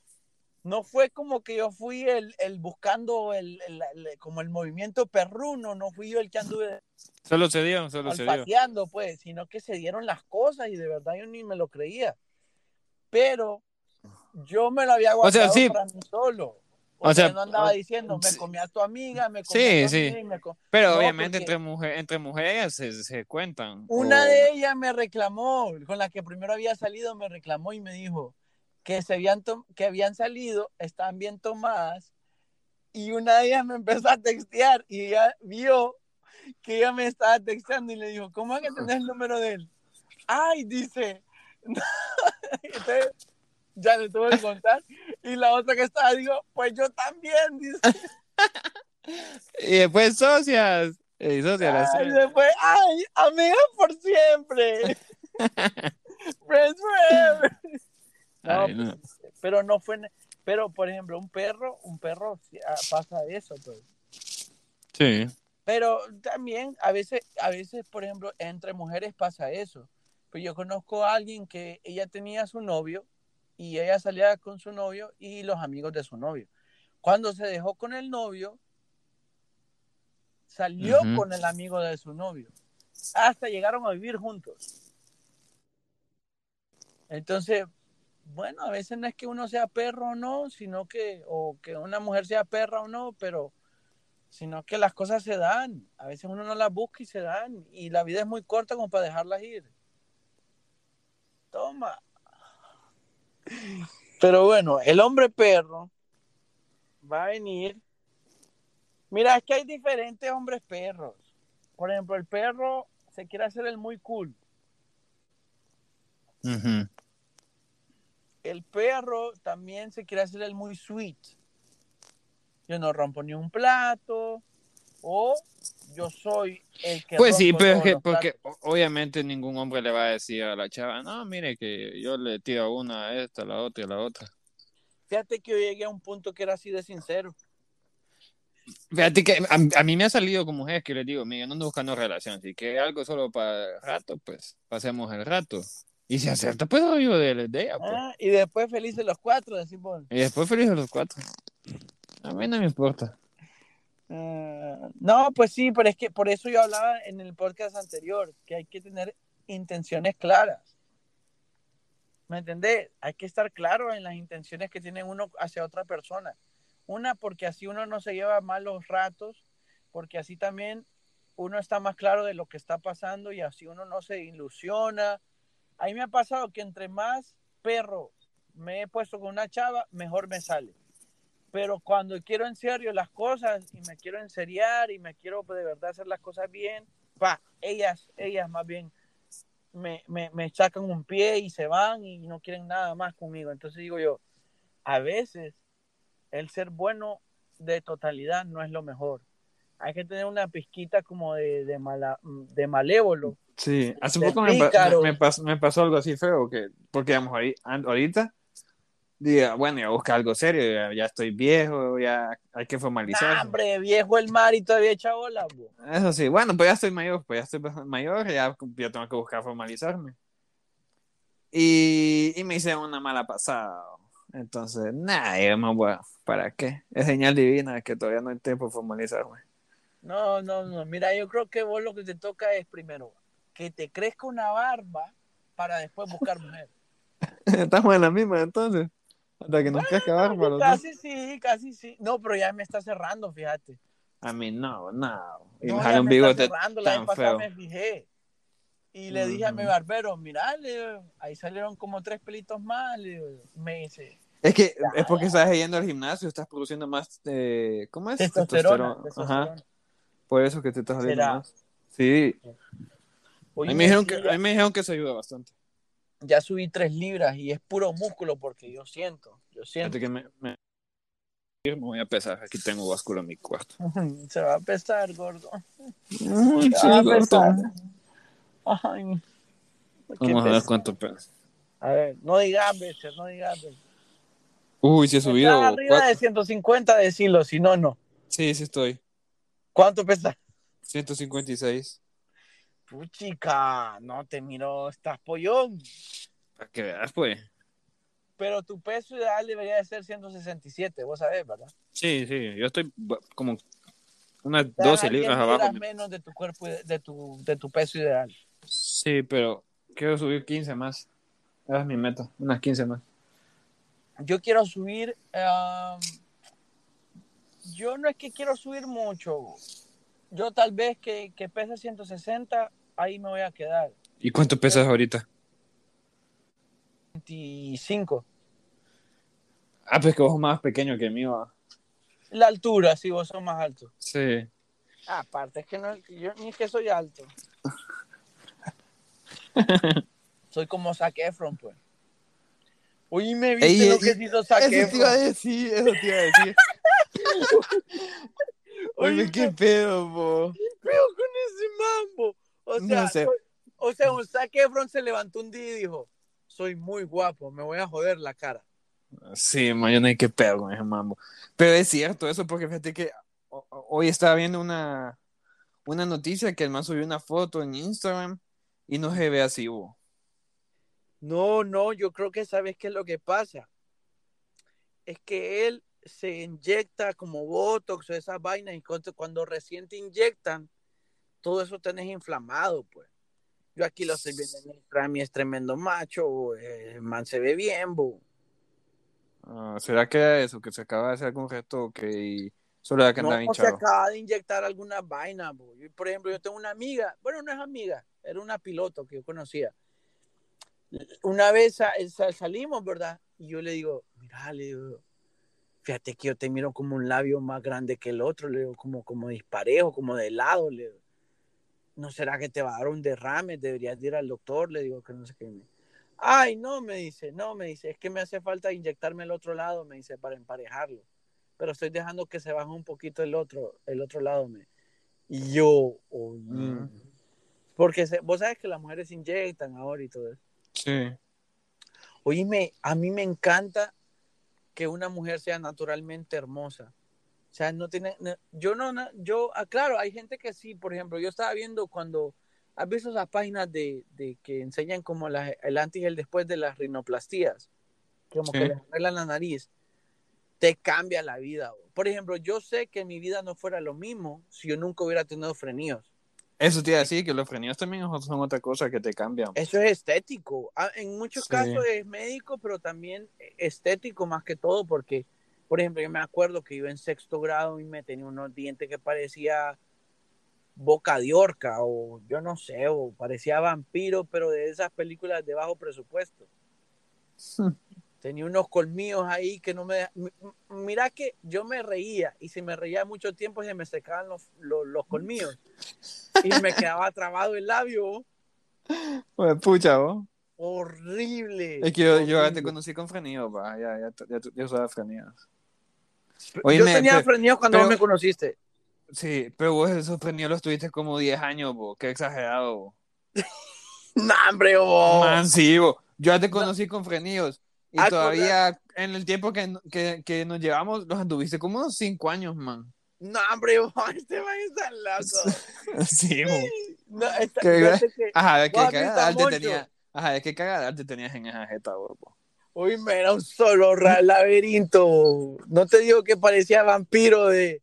no fue como que yo fui el, el buscando el, el- el- como el movimiento perruno, no fui yo el que anduve Solo se dio, solo se dio. pues, sino que se dieron las cosas y de verdad yo ni me lo creía. Pero yo me lo había O sea, guardado sí. para mí solo. O, O sea, sea, no andaba diciendo, me comí a tu amiga, me comí Sí, a tu sí. amiga, y me co- Pero No, obviamente entre, mujer, entre mujeres se, se cuentan. Una O- de ellas me reclamó, con la que primero había salido, me reclamó y me dijo que, se habían, que habían salido, estaban bien tomadas Y una de ellas me empezó a textear y ella vio que ella me estaba texteando y le dijo, ¿cómo es que tenés el número de él? Ay, dice. *laughs* Entonces, ya le tuve que contar. Y la otra que estaba, digo, pues yo también, dice. *laughs* Y después socias. Y socias, Ay, después, ay, amigas por siempre. *laughs* Friends forever. No, Ay, no. pero no fue, pero por ejemplo, un perro, un perro ah, pasa eso, pues. Sí. Pero también a veces, a veces, por ejemplo, entre mujeres pasa eso. Pues yo conozco a alguien que ella tenía a su novio y ella salía con su novio y los amigos de su novio. Cuando se dejó con el novio, salió con el amigo de su novio. Hasta llegaron a vivir juntos. Entonces, bueno, a veces no es que uno sea perro o no, sino que, o que una mujer sea perra o no, pero sino que las cosas se dan. A veces uno no las busca y se dan. Y la vida es muy corta como para dejarlas ir. Toma. Pero bueno, el hombre perro va a venir. Mira, es que hay diferentes hombres perros. Por ejemplo, el perro se quiere hacer el muy cool. El perro también se quiere hacer el muy sweet. Yo no rompo ni un plato. O yo soy el que. Pues sí, pero es todos que, porque platos. obviamente ningún hombre le va a decir a la chava, no, mire que yo le tiro una a esta, a la otra y a la otra. Fíjate que yo llegué a un punto que era así de sincero. Fíjate que a, a mí me ha salido con mujeres que les digo, mira, no ando buscando relación, si que algo solo para el rato, pues pasemos el rato. Y si acepta, pues yo de, de ella, pues. Ah, y después felices los cuatro, decimos. Y después felices los cuatro. A mí no me importa. Ah, no, pues sí, pero es que por eso yo hablaba en el podcast anterior, que hay que tener intenciones claras. ¿Me entendés? Hay que estar claro en las intenciones que tiene uno hacia otra persona. Una, porque así uno no se lleva malos ratos, porque así también uno está más claro de lo que está pasando y así uno no se ilusiona. A mí me ha pasado que entre más perro me he puesto con una chava, mejor me sale pero cuando quiero en serio las cosas y me quiero enseriar y me quiero pues, de verdad hacer las cosas bien, pa, ellas, ellas más bien me, me, me sacan un pie y se van y no quieren nada más conmigo. Entonces digo yo, a veces el ser bueno de totalidad no es lo mejor. Hay que tener una pizquita como de, de, mala, de malévolo. Sí, hace poco me, pícaro. me, pasó, me pasó algo así feo, que, porque digamos, ahorita, diga, bueno, ya busca algo serio, ya, ya estoy viejo, ya hay que formalizar. hombre, viejo el mar y todavía echa bola. bo. Eso sí, bueno, pues ya estoy mayor, pues ya estoy mayor, ya, ya tengo que buscar formalizarme. Y, y me hice una mala pasada. Entonces, nada, yo me voy a- ¿para qué? Es señal divina que todavía no hay tiempo de formalizarme. No, no, no. Mira, yo creo que vos lo que te toca es primero que te crezca una barba para después buscar mujer. *laughs* Estamos en la misma entonces. Hasta que nos los dos. Casi sí, casi sí. No, pero ya me está cerrando, fíjate. A mí no, no. Y No, me ya un me está bigote cerrando. La vez pasada me fijé. Y le dije a mi barbero, digo, ahí salieron como tres pelitos más. le digo. me dice, Es que es porque estás yendo al gimnasio, estás produciendo más, eh, ¿cómo es? testosterona. Testosterona. testosterona. Ajá, por eso que te estás saliendo más. Sí, Oye, a mí, me dijeron que, a mí me dijeron que eso ayuda bastante. Ya subí tres libras y es puro músculo porque yo siento, yo siento. Que me, me, me voy a pesar, aquí tengo báscula en mi cuarto. *laughs* Se va a pesar, gordo. Sí, Se va a pesar. Ay, Vamos a ver cuánto pesa. A ver, no digas veces, no digas veces. Uy, sí he subido. Arriba cua- de 150 decilos, si no, no. Sí, sí estoy. ¿Cuánto pesas? 156. Puchica, no te miro, estás pollón. Para que veas, pues. Pero tu peso ideal debería de ser 167, vos sabés, ¿verdad? Sí, sí, yo estoy como unas Estás 12 a 10 libras abajo. menos de tu cuerpo, de tu, de tu peso ideal. Sí, pero quiero subir 15 más. Esa es mi meta, unas 15 más. Yo quiero subir, um, yo no es que quiero subir mucho. Yo tal vez que, que pese 160, ahí me voy a quedar. ¿Y cuánto pesas ahorita? 25. Ah, pues que vos sos más pequeño que mí, va. La altura, sí, vos sos más alto. Sí. Ah, aparte, es que no, yo ni es que soy alto. *laughs* soy como Zac Efron, pues. Oye, me viste Ey, lo ey, que se hizo Zac Eso te iba a decir, eso te iba a decir. *laughs* Oye, Oye, qué pedo, po. feo con ese mambo. O No sea, sé. soy- o sea, un Zac Efron se levantó un día y dijo, soy muy guapo, me voy a joder la cara. Sí, man, yo no hay que pedo con ese mambo. Pero es cierto eso, porque fíjate que ho- ho- hoy estaba viendo una, una noticia que el man subió una foto en Instagram y no se ve así, bo. No, no, yo creo que sabes qué es lo que pasa. Es que él se inyecta como Botox o esas vainas y cuando recién te inyectan, todo eso tenés inflamado, pues. Yo aquí lo estoy viendo en y es tremendo macho, eh, el man se ve bien, bo. Ah, ¿será que era eso? Que se acaba de hacer algún retoque y solo era que No, andaba o se hinchado. acaba de inyectar alguna vaina, bo. Yo, por ejemplo, yo tengo una amiga, bueno, no es amiga, era una piloto que yo conocía. Una vez sa- salimos, ¿verdad? Y yo le digo, mira, le digo, fíjate que yo te miro como un labio más grande que el otro, le digo, como, como disparejo, como de lado, le digo. ¿No será que te va a dar un derrame? Deberías ir al doctor, le digo que no sé qué. Ay, no, me dice, no, me dice, es que me hace falta inyectarme el otro lado, me dice, para emparejarlo. Pero estoy dejando que se baje un poquito el otro, el otro lado, me. Y yo, Ujú. porque se- vos sabes que las mujeres se inyectan ahora y todo eso. Sí. Oíme, a mí me encanta que una mujer sea naturalmente hermosa. O sea, no tiene, no- yo no, no- yo, ah, claro, hay gente que sí, por ejemplo, yo estaba viendo cuando, ¿has visto esas páginas de, de que enseñan como la- el antes y el después de las rinoplastías? Como Sí. que les arreglan la nariz. Te cambia la vida. bro. Por ejemplo, yo sé que mi vida no fuera lo mismo si yo nunca hubiera tenido frenillos. Eso te iba a decir, que los freníos también son otra cosa que te cambian. Eso es estético. Ah, En muchos Sí. casos es médico, pero también estético más que todo, porque, por ejemplo, yo me acuerdo que yo en sexto grado y me tenía unos dientes que parecía boca de orca, o yo no sé, o parecía vampiro, pero de esas películas de bajo presupuesto. Tenía unos colmillos ahí que no me... Mira que yo me reía, y si me reía mucho tiempo se me secaban los, los, los colmillos. Y me quedaba trabado el labio. Pues, pucha, vos. Horrible. Es que yo, yo ya te horrible. conocí con frenillos, va. Ya, ya, ya, ya usaba Yo tenía frenillos cuando vos me conociste. Sí, pero vos esos frenillos los tuviste como 10 años, bo. Qué exagerado, bo. *laughs* No, hombre, vos. Man, sí, bo. Yo ya te conocí con frenillos. Y Ah, todavía en el tiempo que, que, que nos llevamos, los anduviste como unos 5 años, man. No, hombre, vos. *laughs* Este man está loco. *laughs* Sí, bo. No, está, ¿Qué, fíjate que, Ajá, qué cagadal te tenía. Ajá, de qué cagadal te tenías en esa jeta, bo. bo. Uy, me era un solo laberinto. No te digo que parecía vampiro de.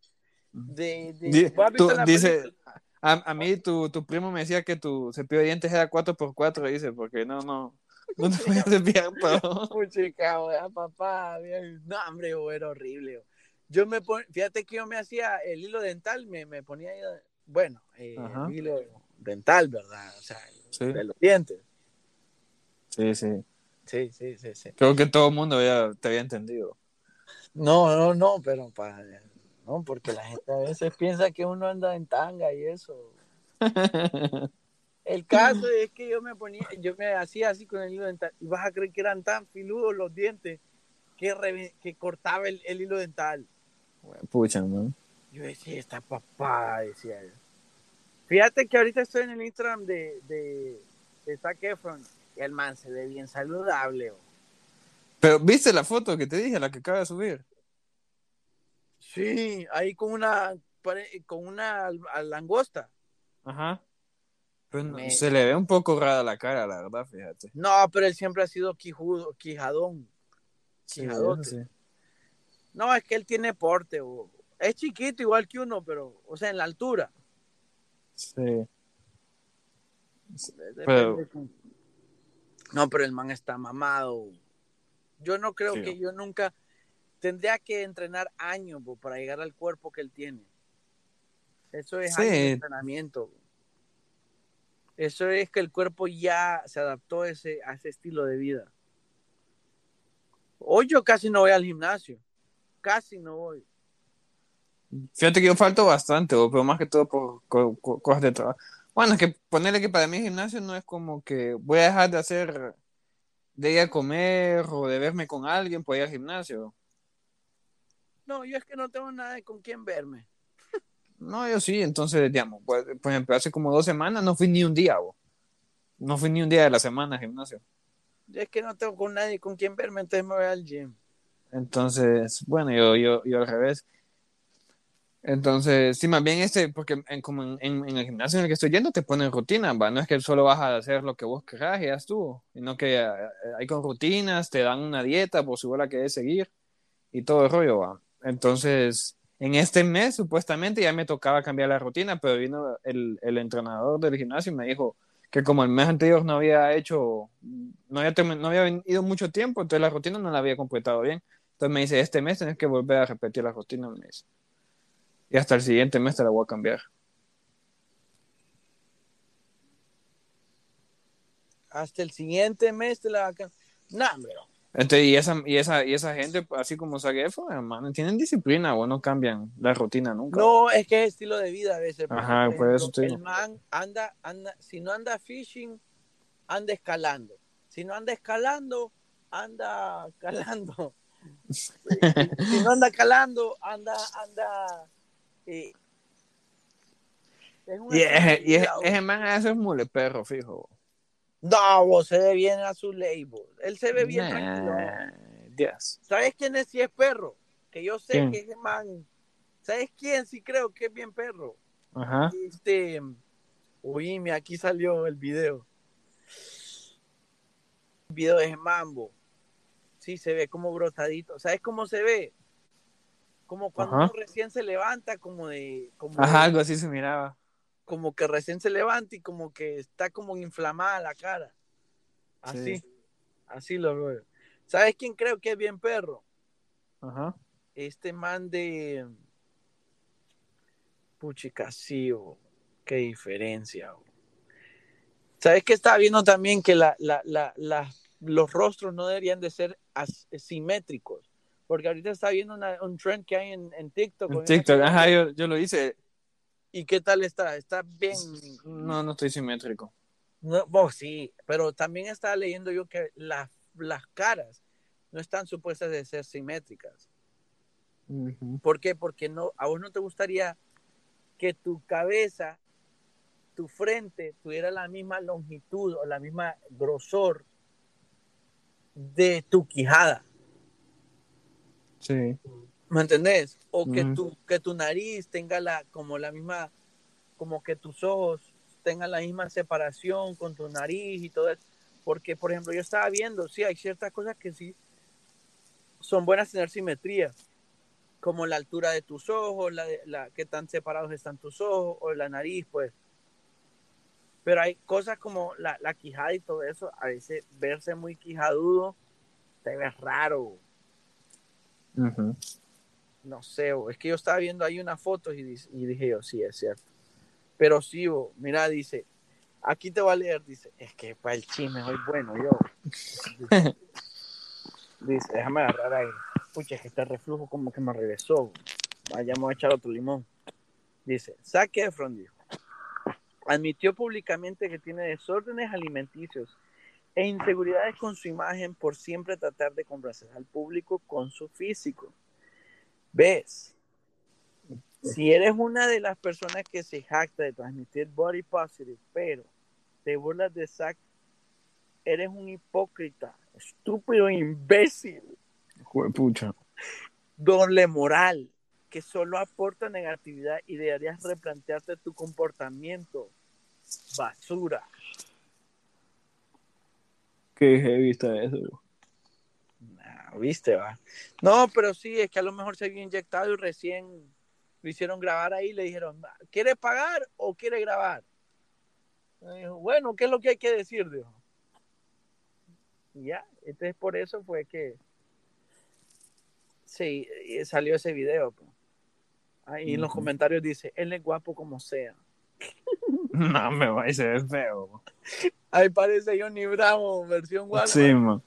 de, de- Di- ¿Vos has visto tú- la dice, a, a mí tu, tu primo me decía que tu cepillo de dientes era 4x4, dice, porque no, no, no te podías *laughs* cepillar todo. Puchica, wea, papá. bien. No, hombre, vos, era horrible. Yo me pon... Fíjate que yo me hacía el hilo dental, me, me ponía ahí, bueno, eh, el hilo dental, ¿verdad? O sea, Sí, de los dientes. sí, sí. Sí, sí, sí, sí. Creo que todo el mundo te había entendido. No, no, no, pero para, no, porque la gente a veces piensa que uno anda en tanga y eso. *laughs* El caso es que yo me ponía, yo me hacía así con el hilo dental y vas a creer que eran tan filudos los dientes que, reve- que cortaba el, el hilo dental. Pucha, man. Yo decía, esta papá, decía yo. Fíjate que ahorita estoy en el Instagram de, de, de Zac Efron el man se ve bien saludable. Pero, ¿viste la foto que te dije, la que acaba de subir? Sí, ahí con una, con una langosta. Ajá. Me- se le ve un poco rara la cara, la verdad, fíjate. No, pero él siempre ha sido quijudo, quijadón. Sí, eso sí. No, es que él tiene porte. Es chiquito igual que uno, pero, o sea, en la altura. Sí. Depende Pero- con- No, pero el man está mamado. Yo no creo Sí. que yo nunca tendría que entrenar años bo, para llegar al cuerpo que él tiene. Eso es Sí. años de entrenamiento. bo. Eso es que el cuerpo ya se adaptó a ese, a ese estilo de vida. Hoy yo casi no voy al gimnasio. Casi no voy. Fíjate que yo falto bastante, bo, pero más que todo por co- co- cosas de trabajo. Bueno, es que ponerle que para mí el gimnasio no es como que voy a dejar de hacer, de ir a comer o de verme con alguien por ir al gimnasio. No, yo es que no tengo nada de con quién verme. No, yo sí, entonces, digamos, pues, por ejemplo, hace como dos semanas no fui ni un día, bo. No fui ni un día de la semana al gimnasio. Yo es que no tengo con nadie con quien verme, entonces me voy al gym. Entonces, bueno, yo, yo, yo al revés. Entonces, sí, más bien este, porque en, como en, el gimnasio en el que estoy yendo te ponen rutina, ¿va? No es que solo vas a hacer lo que vos querás y ya estuvo, sino que eh, hay con rutinas, te dan una dieta por si vos la querés seguir y todo el rollo, ¿va? Entonces, en este mes supuestamente ya me tocaba cambiar la rutina, pero vino el, el entrenador del gimnasio y me dijo que como el mes anterior no había hecho, no había, no había ido mucho tiempo, entonces la rutina no la había completado bien. Entonces me dice, este mes tenés que volver a repetir la rutina, me dice. Y hasta el siguiente mes te la voy a cambiar. Hasta el siguiente mes te la va a cam- No, hombre. Entonces, y esa, y esa, y esa gente, así como Zaguefo, hermano, tienen disciplina, o no cambian la rutina nunca. No, es que es estilo de vida a veces. Ajá, por por eso te El man anda, anda, si no anda fishing, anda escalando. Si no anda escalando, anda calando. *laughs* si no anda calando, anda, anda. Eh, es un Y, ese, y vida, ese man ese es mule perro, fijo. No, vos se ve bien a su label. Él se ve bien tranquilo. Dios. ¿Sabes quién es si es perro? Que yo sé ¿Quién? que ese man. ¿Sabes quién? Sí creo que es bien perro. Ajá. Este. Uy, mira, aquí salió el video. El video de Mambo. Sí, se ve como brotadito. ¿Sabes cómo se ve? Como cuando Ajá. uno recién se levanta, como de. Como, Ajá, de- algo así se miraba. como que recién se levanta y como que está como inflamada la cara. Así. Sí. Así lo veo. ¿Sabes quién creo que es bien perro? Ajá. este man de Puchica, sí, bo. qué diferencia. bo. ¿Sabes que estaba viendo también que la, la, la, los rostros no deberían de ser as- simétricos? Porque ahorita está viendo una- un trend que hay en, en TikTok. En TikTok, ajá, yo, yo lo hice. ¿Y qué tal está? Está bien. No, no estoy simétrico. No, bo, sí, pero también estaba leyendo yo que las las caras no están supuestas de ser simétricas. ¿Por qué? Porque no, a vos no te gustaría que tu cabeza, tu frente, tuviera la misma longitud o la misma grosor de tu quijada. Sí. ¿Me entendés? O que, tu, que tu nariz tenga la, como la misma, como que tus ojos tengan la misma separación con tu nariz y todo eso. Porque, por ejemplo, yo estaba viendo, sí, hay ciertas cosas que sí son buenas tener simetría, como la altura de tus ojos, la, la qué tan separados están tus ojos, o la nariz, pues. Pero hay cosas como la, la quijada y todo eso, a veces verse muy quijadudo te ves raro. No sé, es que yo estaba viendo ahí unas fotos y, dije yo, sí, es cierto. Pero sí, mira, dice, aquí te voy a leer, dice, es que para el chisme soy bueno yo. Dice, déjame agarrar ahí. Pucha, es que este reflujo como que me regresó. bo. Vaya, me voy a echar otro limón. Dice, Zac Efron dijo, admitió públicamente que tiene desórdenes alimenticios e inseguridades con su imagen por siempre tratar de complacer al público con su físico. ¿Ves? Si eres una de las personas que se jacta de transmitir body positive, pero te burlas de Zack, eres un hipócrita, estúpido, imbécil, doble moral, que solo aporta negatividad y deberías replantearte tu comportamiento. Basura. Qué heavy está eso. Nah, ¿Viste, va? No, pero sí, es que a lo mejor se había inyectado y recién lo hicieron grabar ahí y le dijeron, ¿quiere pagar o quiere grabar? Y dijo, bueno, ¿qué es lo que hay que decir? Dijo. Y ya, entonces por eso fue que sí, y salió ese video. pues. Ahí en los comentarios dice, él es guapo como sea. *laughs* No, me va y se ve feo. *laughs* Ahí parece Johnny Bravo, versión guapo. Sí, man.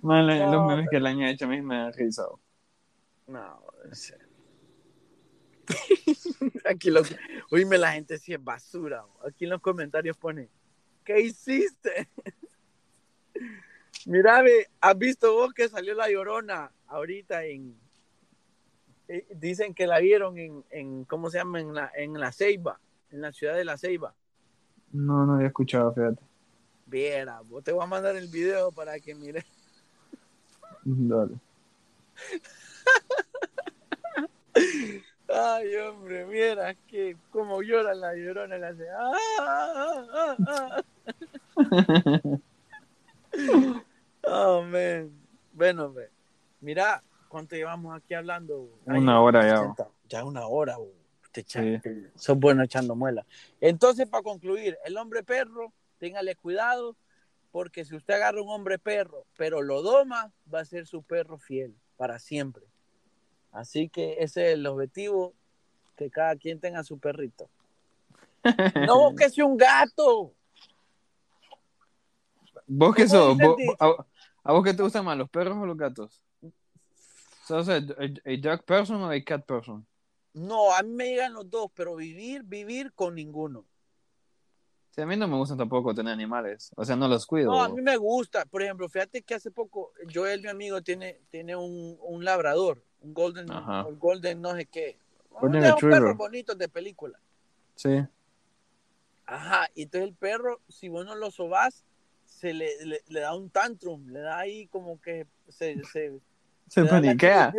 Man, No, los memes que le han hecho a mí me han risa. No, ese- *laughs* Aquí lo, oíme, la gente sí es basura. Aquí en los comentarios pone, ¿qué hiciste? *laughs* Mira, ¿has visto vos que salió la llorona ahorita en... eh, Dicen que la vieron en, en ¿cómo se llama? En la, en la Ceiba, en la ciudad de la Ceiba. No, no había escuchado, fíjate. Viera, vos te voy a mandar el video para que mires. Dale. Ay, hombre, mira que como llora la llorona, la hace. "Ah, ah, ah, ah". *laughs* Oh, man. Bueno, ve. mira, ¿cuánto llevamos aquí hablando? Una hora ya. Ya una hora. Te Sí. te- sos bueno echando muela. Entonces, para concluir, el hombre perro, téngale cuidado, porque si usted agarra un hombre perro, pero lo doma, va a ser su perro fiel para siempre. Así que ese es el objetivo, que cada quien tenga su perrito. *laughs* No que sea un gato. ¿Vos qué ¿Cómo sos? a, a vos qué te gustan más, los perros o los gatos? ¿Sos a, a, a dog person o a cat person? No, a mí me llegan los dos, pero vivir, vivir con ninguno. Sí, a mí no me gustan tampoco tener animales. O sea, no los cuido. No, a mí me gusta. Por ejemplo, fíjate que hace poco Joel, mi amigo, tiene, tiene un, un labrador, un golden, Ajá. un golden no sé qué. Golden Retriever. perros bonitos de película. Sí. Ajá, y entonces el perro, si vos no lo sobás, se le, le, le da un tantrum, le da ahí como que se, se, *laughs* Se paniquea.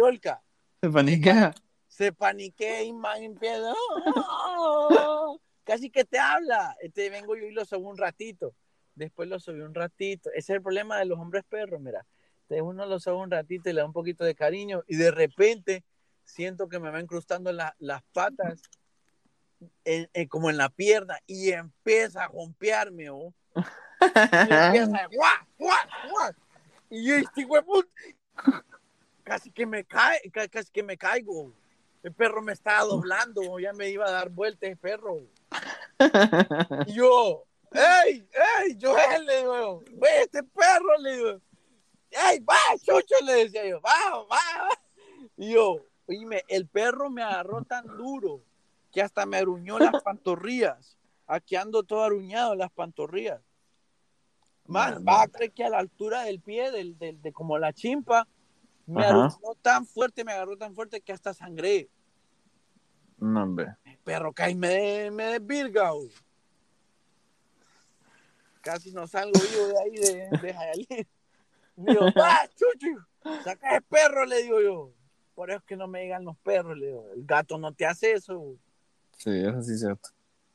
Se paniquea. se paniquea y man empieza *laughs* casi que te habla. Este vengo yo y lo subo un ratito. Después lo subí un ratito. Ese es el problema de los hombres perros mira. Entonces uno lo sube un ratito y le da un poquito de cariño y de repente siento que me va incrustando la- las patas como en la pierna y empieza a rompearme oh. y empieza a guau, guau, y este puta, casi que me cae ca- casi que me caigo. El perro me estaba doblando ya me iba a dar vueltas el perro *laughs* y yo ¡Ey! ¡Ey! Joel le digo ve este perro le digo ¡Ey! va chucho le decía yo va va y yo oíme el perro me agarró tan duro que hasta me aruñó las *laughs* pantorrillas aquí ando todo aruñado las pantorrillas Man, va a creer que a la altura del pie, del, del- de como la chimpa, me Ajá. aruñó tan fuerte, me agarró tan fuerte que hasta sangré. No, hombre. Perro, que ahí me, me desvirga, güey. Casi no salgo vivo de ahí, de, de Jayalí. *laughs* Digo, *laughs* va, chuchu, saca ese perro, le digo yo. Por eso es que no me digan los perros, le digo. El gato no te hace eso. güey. Sí, eso sí es cierto.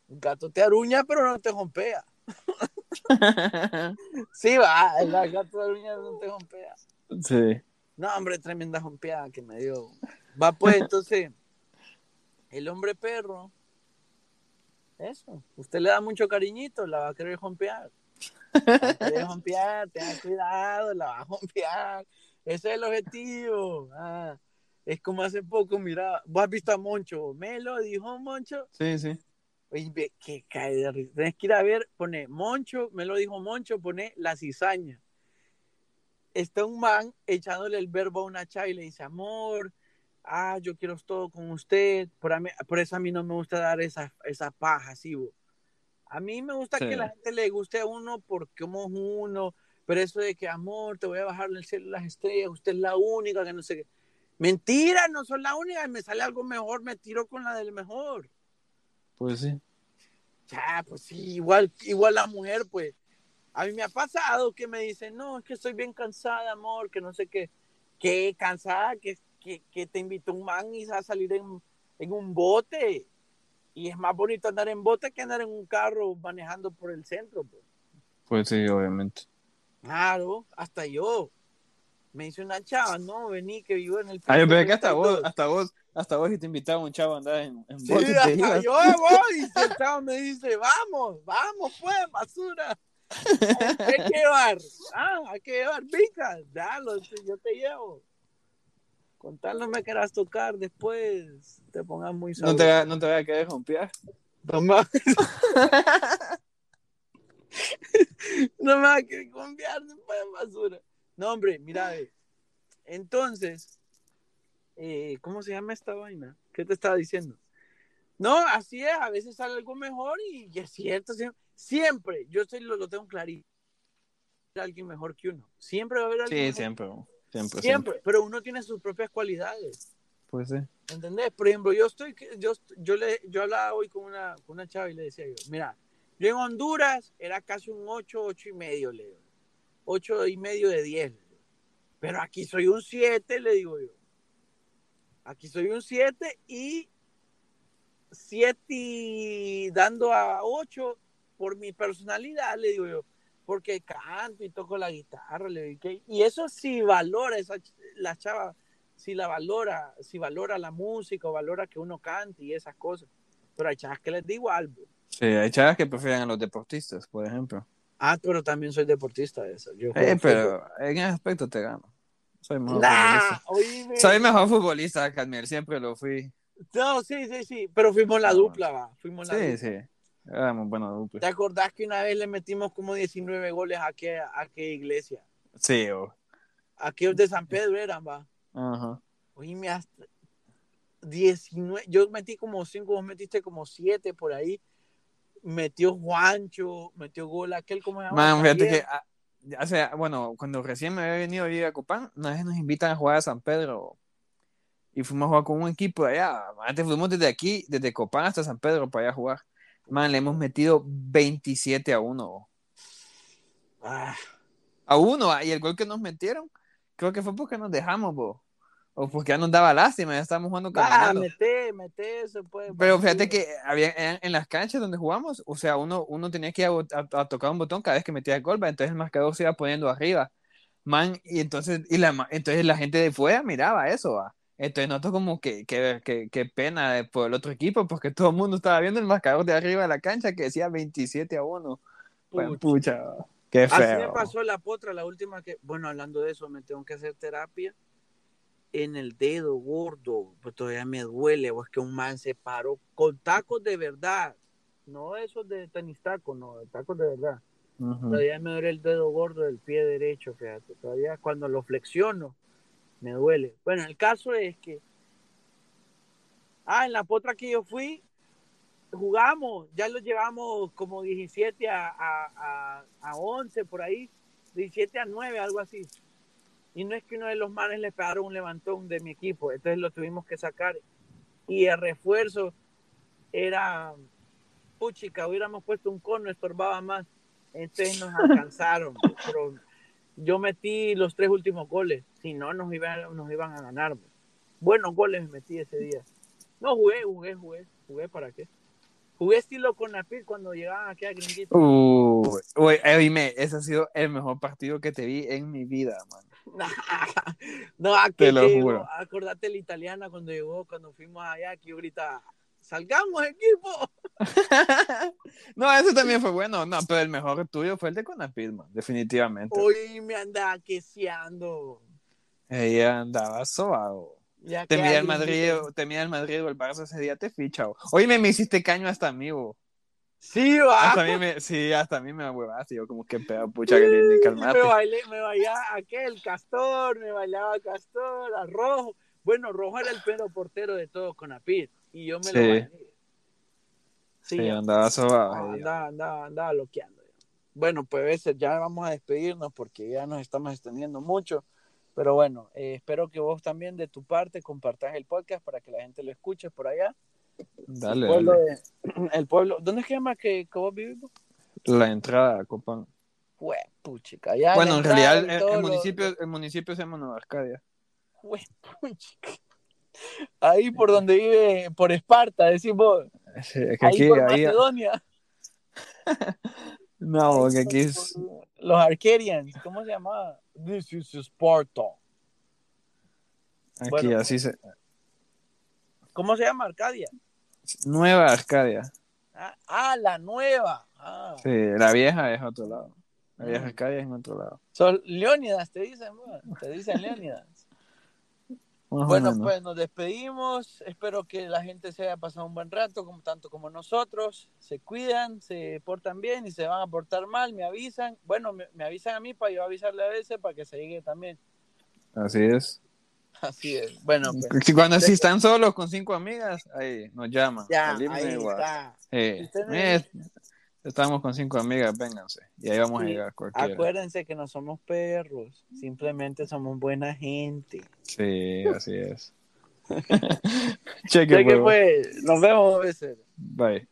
El gato te aruña, pero no te jompea. *laughs* Sí, va, el gato te aruña, no te jompea. sí. No, hombre, tremenda jompeada que me dio. Va, pues, entonces, el hombre perro, eso, usted le da mucho cariñito, la va a querer jompear. La va a querer jompear, tenga cuidado, la va a jompear. Ese es el objetivo. Ah, es como hace poco, mira, vos has visto a Moncho, me lo dijo Moncho. Sí, sí. Oye, que cae de risa. Tienes que ir a ver, pone Moncho, me lo dijo Moncho, pone la cizaña. Está un man echándole el verbo a una chava y le dice, amor, ah, yo quiero todo con usted. Por, a mí- por eso a mí no me gusta dar esa, esa paja, así, bo. A mí me gusta Sí. que la gente le guste a uno porque somos uno, pero eso de que, amor, te voy a bajar del cielo las estrellas, usted es la única, que no sé qué. Mentira, no soy la única, me sale algo mejor, me tiro con la del mejor. Pues sí. Ya, pues sí, igual, igual la mujer, pues. A mí me ha pasado que me dicen, no, es que estoy bien cansada, amor, que no sé qué. ¿Qué cansada? Que, que, que te invitó un man y a salir en, en un bote. Y es más bonito andar en bote que andar en un carro manejando por el centro. Pues. Pues sí, obviamente. Claro, hasta yo. Me dice una chava, no, vení, que vivo en el Ah, yo pensé que hasta vos, 32". hasta vos, hasta vos y te invitaba un chavo a andar en, en Sí, bote, te hasta yo voy. Y el chavo me dice, vamos, vamos, pues, basura. *laughs* Hay que llevar, ah, hay que llevar picas. Dalo, yo te llevo. Con tal no me quieras tocar, después te pongas muy No sabroso. te, no te voy a querer romper. Toma. *laughs* no me va a querer confiar después de basura. No, hombre, mira. Entonces, eh, ¿cómo se llama esta vaina? ¿Qué te estaba diciendo? No, así es, a veces sale algo mejor y, y es cierto, siempre, siempre, yo estoy, lo, lo tengo clarito, alguien mejor que uno, siempre va a haber alguien Sí, mejor. siempre, siempre, siempre, pero uno tiene sus propias cualidades, Pues sí. ¿entendés? Por ejemplo, yo estoy, yo, yo, le, yo hablaba hoy con una, con una chava y le decía yo, mira, yo en Honduras era casi un 8, 8 y medio, le digo, 8 y medio de 10, le digo. pero aquí soy un 7, le digo yo, aquí soy un 7 y 7 y dando a 8 por mi personalidad, le digo yo, porque canto y toco la guitarra, le ¿qué? y eso sí valora esa, la chava, si la valora, si valora la música o valora que uno cante y esas cosas, pero hay chavas que les digo algo. Sí, hay chavas que prefieren a los deportistas, por ejemplo. Ah, pero también soy deportista de eso. Yo Eh, pero en ese aspecto te gano. Soy mejor fútbol. Nah, futbolista. oíme. Soy mejor futbolista, Cadmiel, siempre lo fui. No, sí, sí, sí, pero fuimos la dupla, va. Fuimos la Sí, dupla. sí. Éramos buena dupla. ¿Te acordás que una vez le metimos como 19 goles a qué, a qué iglesia? Sí, oh. Aquellos de San Pedro eran, va. Ajá. Oíme, hasta 19. Yo metí como 5, vos metiste como 7 por ahí. Metió Juancho, metió gol aquel, ¿cómo se llama? Man, fíjate que ah, hace, bueno, cuando recién me había venido a vivir a Copán, una vez nos invitan a jugar a San Pedro y fuimos a jugar con un equipo de allá. Antes fuimos desde aquí, desde Copán hasta San Pedro para allá a jugar. Man, le hemos metido 27 a 1. Ah, A 1, ah, y el gol que nos metieron, creo que fue porque nos dejamos, bo. O porque ya nos daba lástima, ya estábamos jugando ah, caminando. mete, mete eso, pues. Pero fíjate que había en, en las canchas donde jugamos, o sea, uno, uno tenía que ir a, bot- a- a tocar un botón cada vez que metía el gol, ¿va? entonces el marcador se iba poniendo arriba. Man, y entonces, y la, entonces la gente de fuera miraba eso, ¿va? Entonces nosotros como que, que, que, que pena por el otro equipo, porque todo el mundo estaba viendo el marcador de arriba de la cancha que decía 27 a 1. Pues, Pucha. pucha, qué Así me feo. pasó la potra, la última que, bueno, hablando de eso, me tengo que hacer terapia en el dedo gordo, pues todavía me duele, o es que un man se paró con tacos de verdad, no esos de tenis tacos, no, de tacos de verdad. Todavía me duele el dedo gordo del pie derecho, fíjate, todavía cuando lo flexiono me duele. Bueno, el caso es que, ah, en la potra que yo fui, jugamos, ya lo llevamos como 17 a, a, a, a 11 por ahí, 17 a 9, algo así. Y no es que uno de los manes le pegaron un levantón de mi equipo, entonces lo tuvimos que sacar. Y el refuerzo era, puchica, hubiéramos puesto un cono, estorbaba más. Entonces nos *laughs* alcanzaron. pero yo metí los tres últimos goles, si no nos iban, nos iban a ganar. Buenos goles metí ese día. No jugué, jugué, jugué, jugué para qué. Jugué estilo con Napir cuando llegaban aquí a Gringuito. Uy, uy, eh, dime, ese ha sido el mejor partido que te vi en mi vida, man. *laughs* no, aquí Te lo llegó, juro. acordate la italiana cuando llegó, cuando fuimos allá, que ahorita salgamos equipo. *laughs* no, ese también fue bueno, no, pero el mejor tuyo fue el de Conapid, man, definitivamente. Hoy me anda queseando. Ella andaba sobado. Ya Te que mira el Madrid, dice- te mira el Madrid o el Barça ese día te ficha. o- Oye, me, me hiciste caño hasta a mí, bo. Sí, va. Hasta a mí me, sí, hasta a mí me huevaste. Yo como que pedo, pucha, que me calmate. bailé, me bailaba aquel castor, me bailaba castor, a rojo. Bueno, rojo era el pelo portero de todos con Apid. Y yo me lo bailé. Sí, Sí, andaba sobado. Ah, andaba, andaba, andaba loqueando. Bueno, pues ya vamos a despedirnos porque ya nos estamos extendiendo mucho. Pero bueno, eh, espero que vos también de tu parte compartas el podcast para que la gente lo escuche por allá. Dale, el, pueblo dale. de- *clears throat* el pueblo, ¿dónde es que llama que, que vos vivís? La entrada Copán. Puchica, ya Bueno, en realidad y el, municipio, el municipio se llama Nueva Arcadia. Puchica. Ahí por donde vive, por Esparta, decimos. Sí, es que Ahí aquí, por ahí, Macedonia. *laughs* no, Ahí que aquí es, Los Arcadians, ¿cómo se llamaba? This is Sparta. aquí Bueno, así se, ¿Cómo se llama Arcadia? Nueva Arcadia. Ah, ah, la nueva. Ah. Sí, la vieja es otro lado. La vieja Mm. Arcadia es en otro lado. Son Leónidas, te dicen, bueno, te dicen Leónidas. Más Bueno, pues nos despedimos. Espero que la gente se haya pasado un buen rato, como tanto como nosotros. Se cuidan, se portan bien y se van a portar mal, me avisan. Bueno, me, me avisan a mí para yo avisarle a veces para que se llegue también. Así es. *laughs* Así es. Bueno, pues, Si Cuando si están solos con cinco amigas, ahí nos llaman. ya, ahí está. Eh, Estamos con cinco amigas, vénganse. Y ahí vamos a llegar cualquiera. Acuérdense que no somos perros, simplemente somos buena gente. Sí, así es. *laughs* *laughs* Cheque, pues, nos vemos. Bye.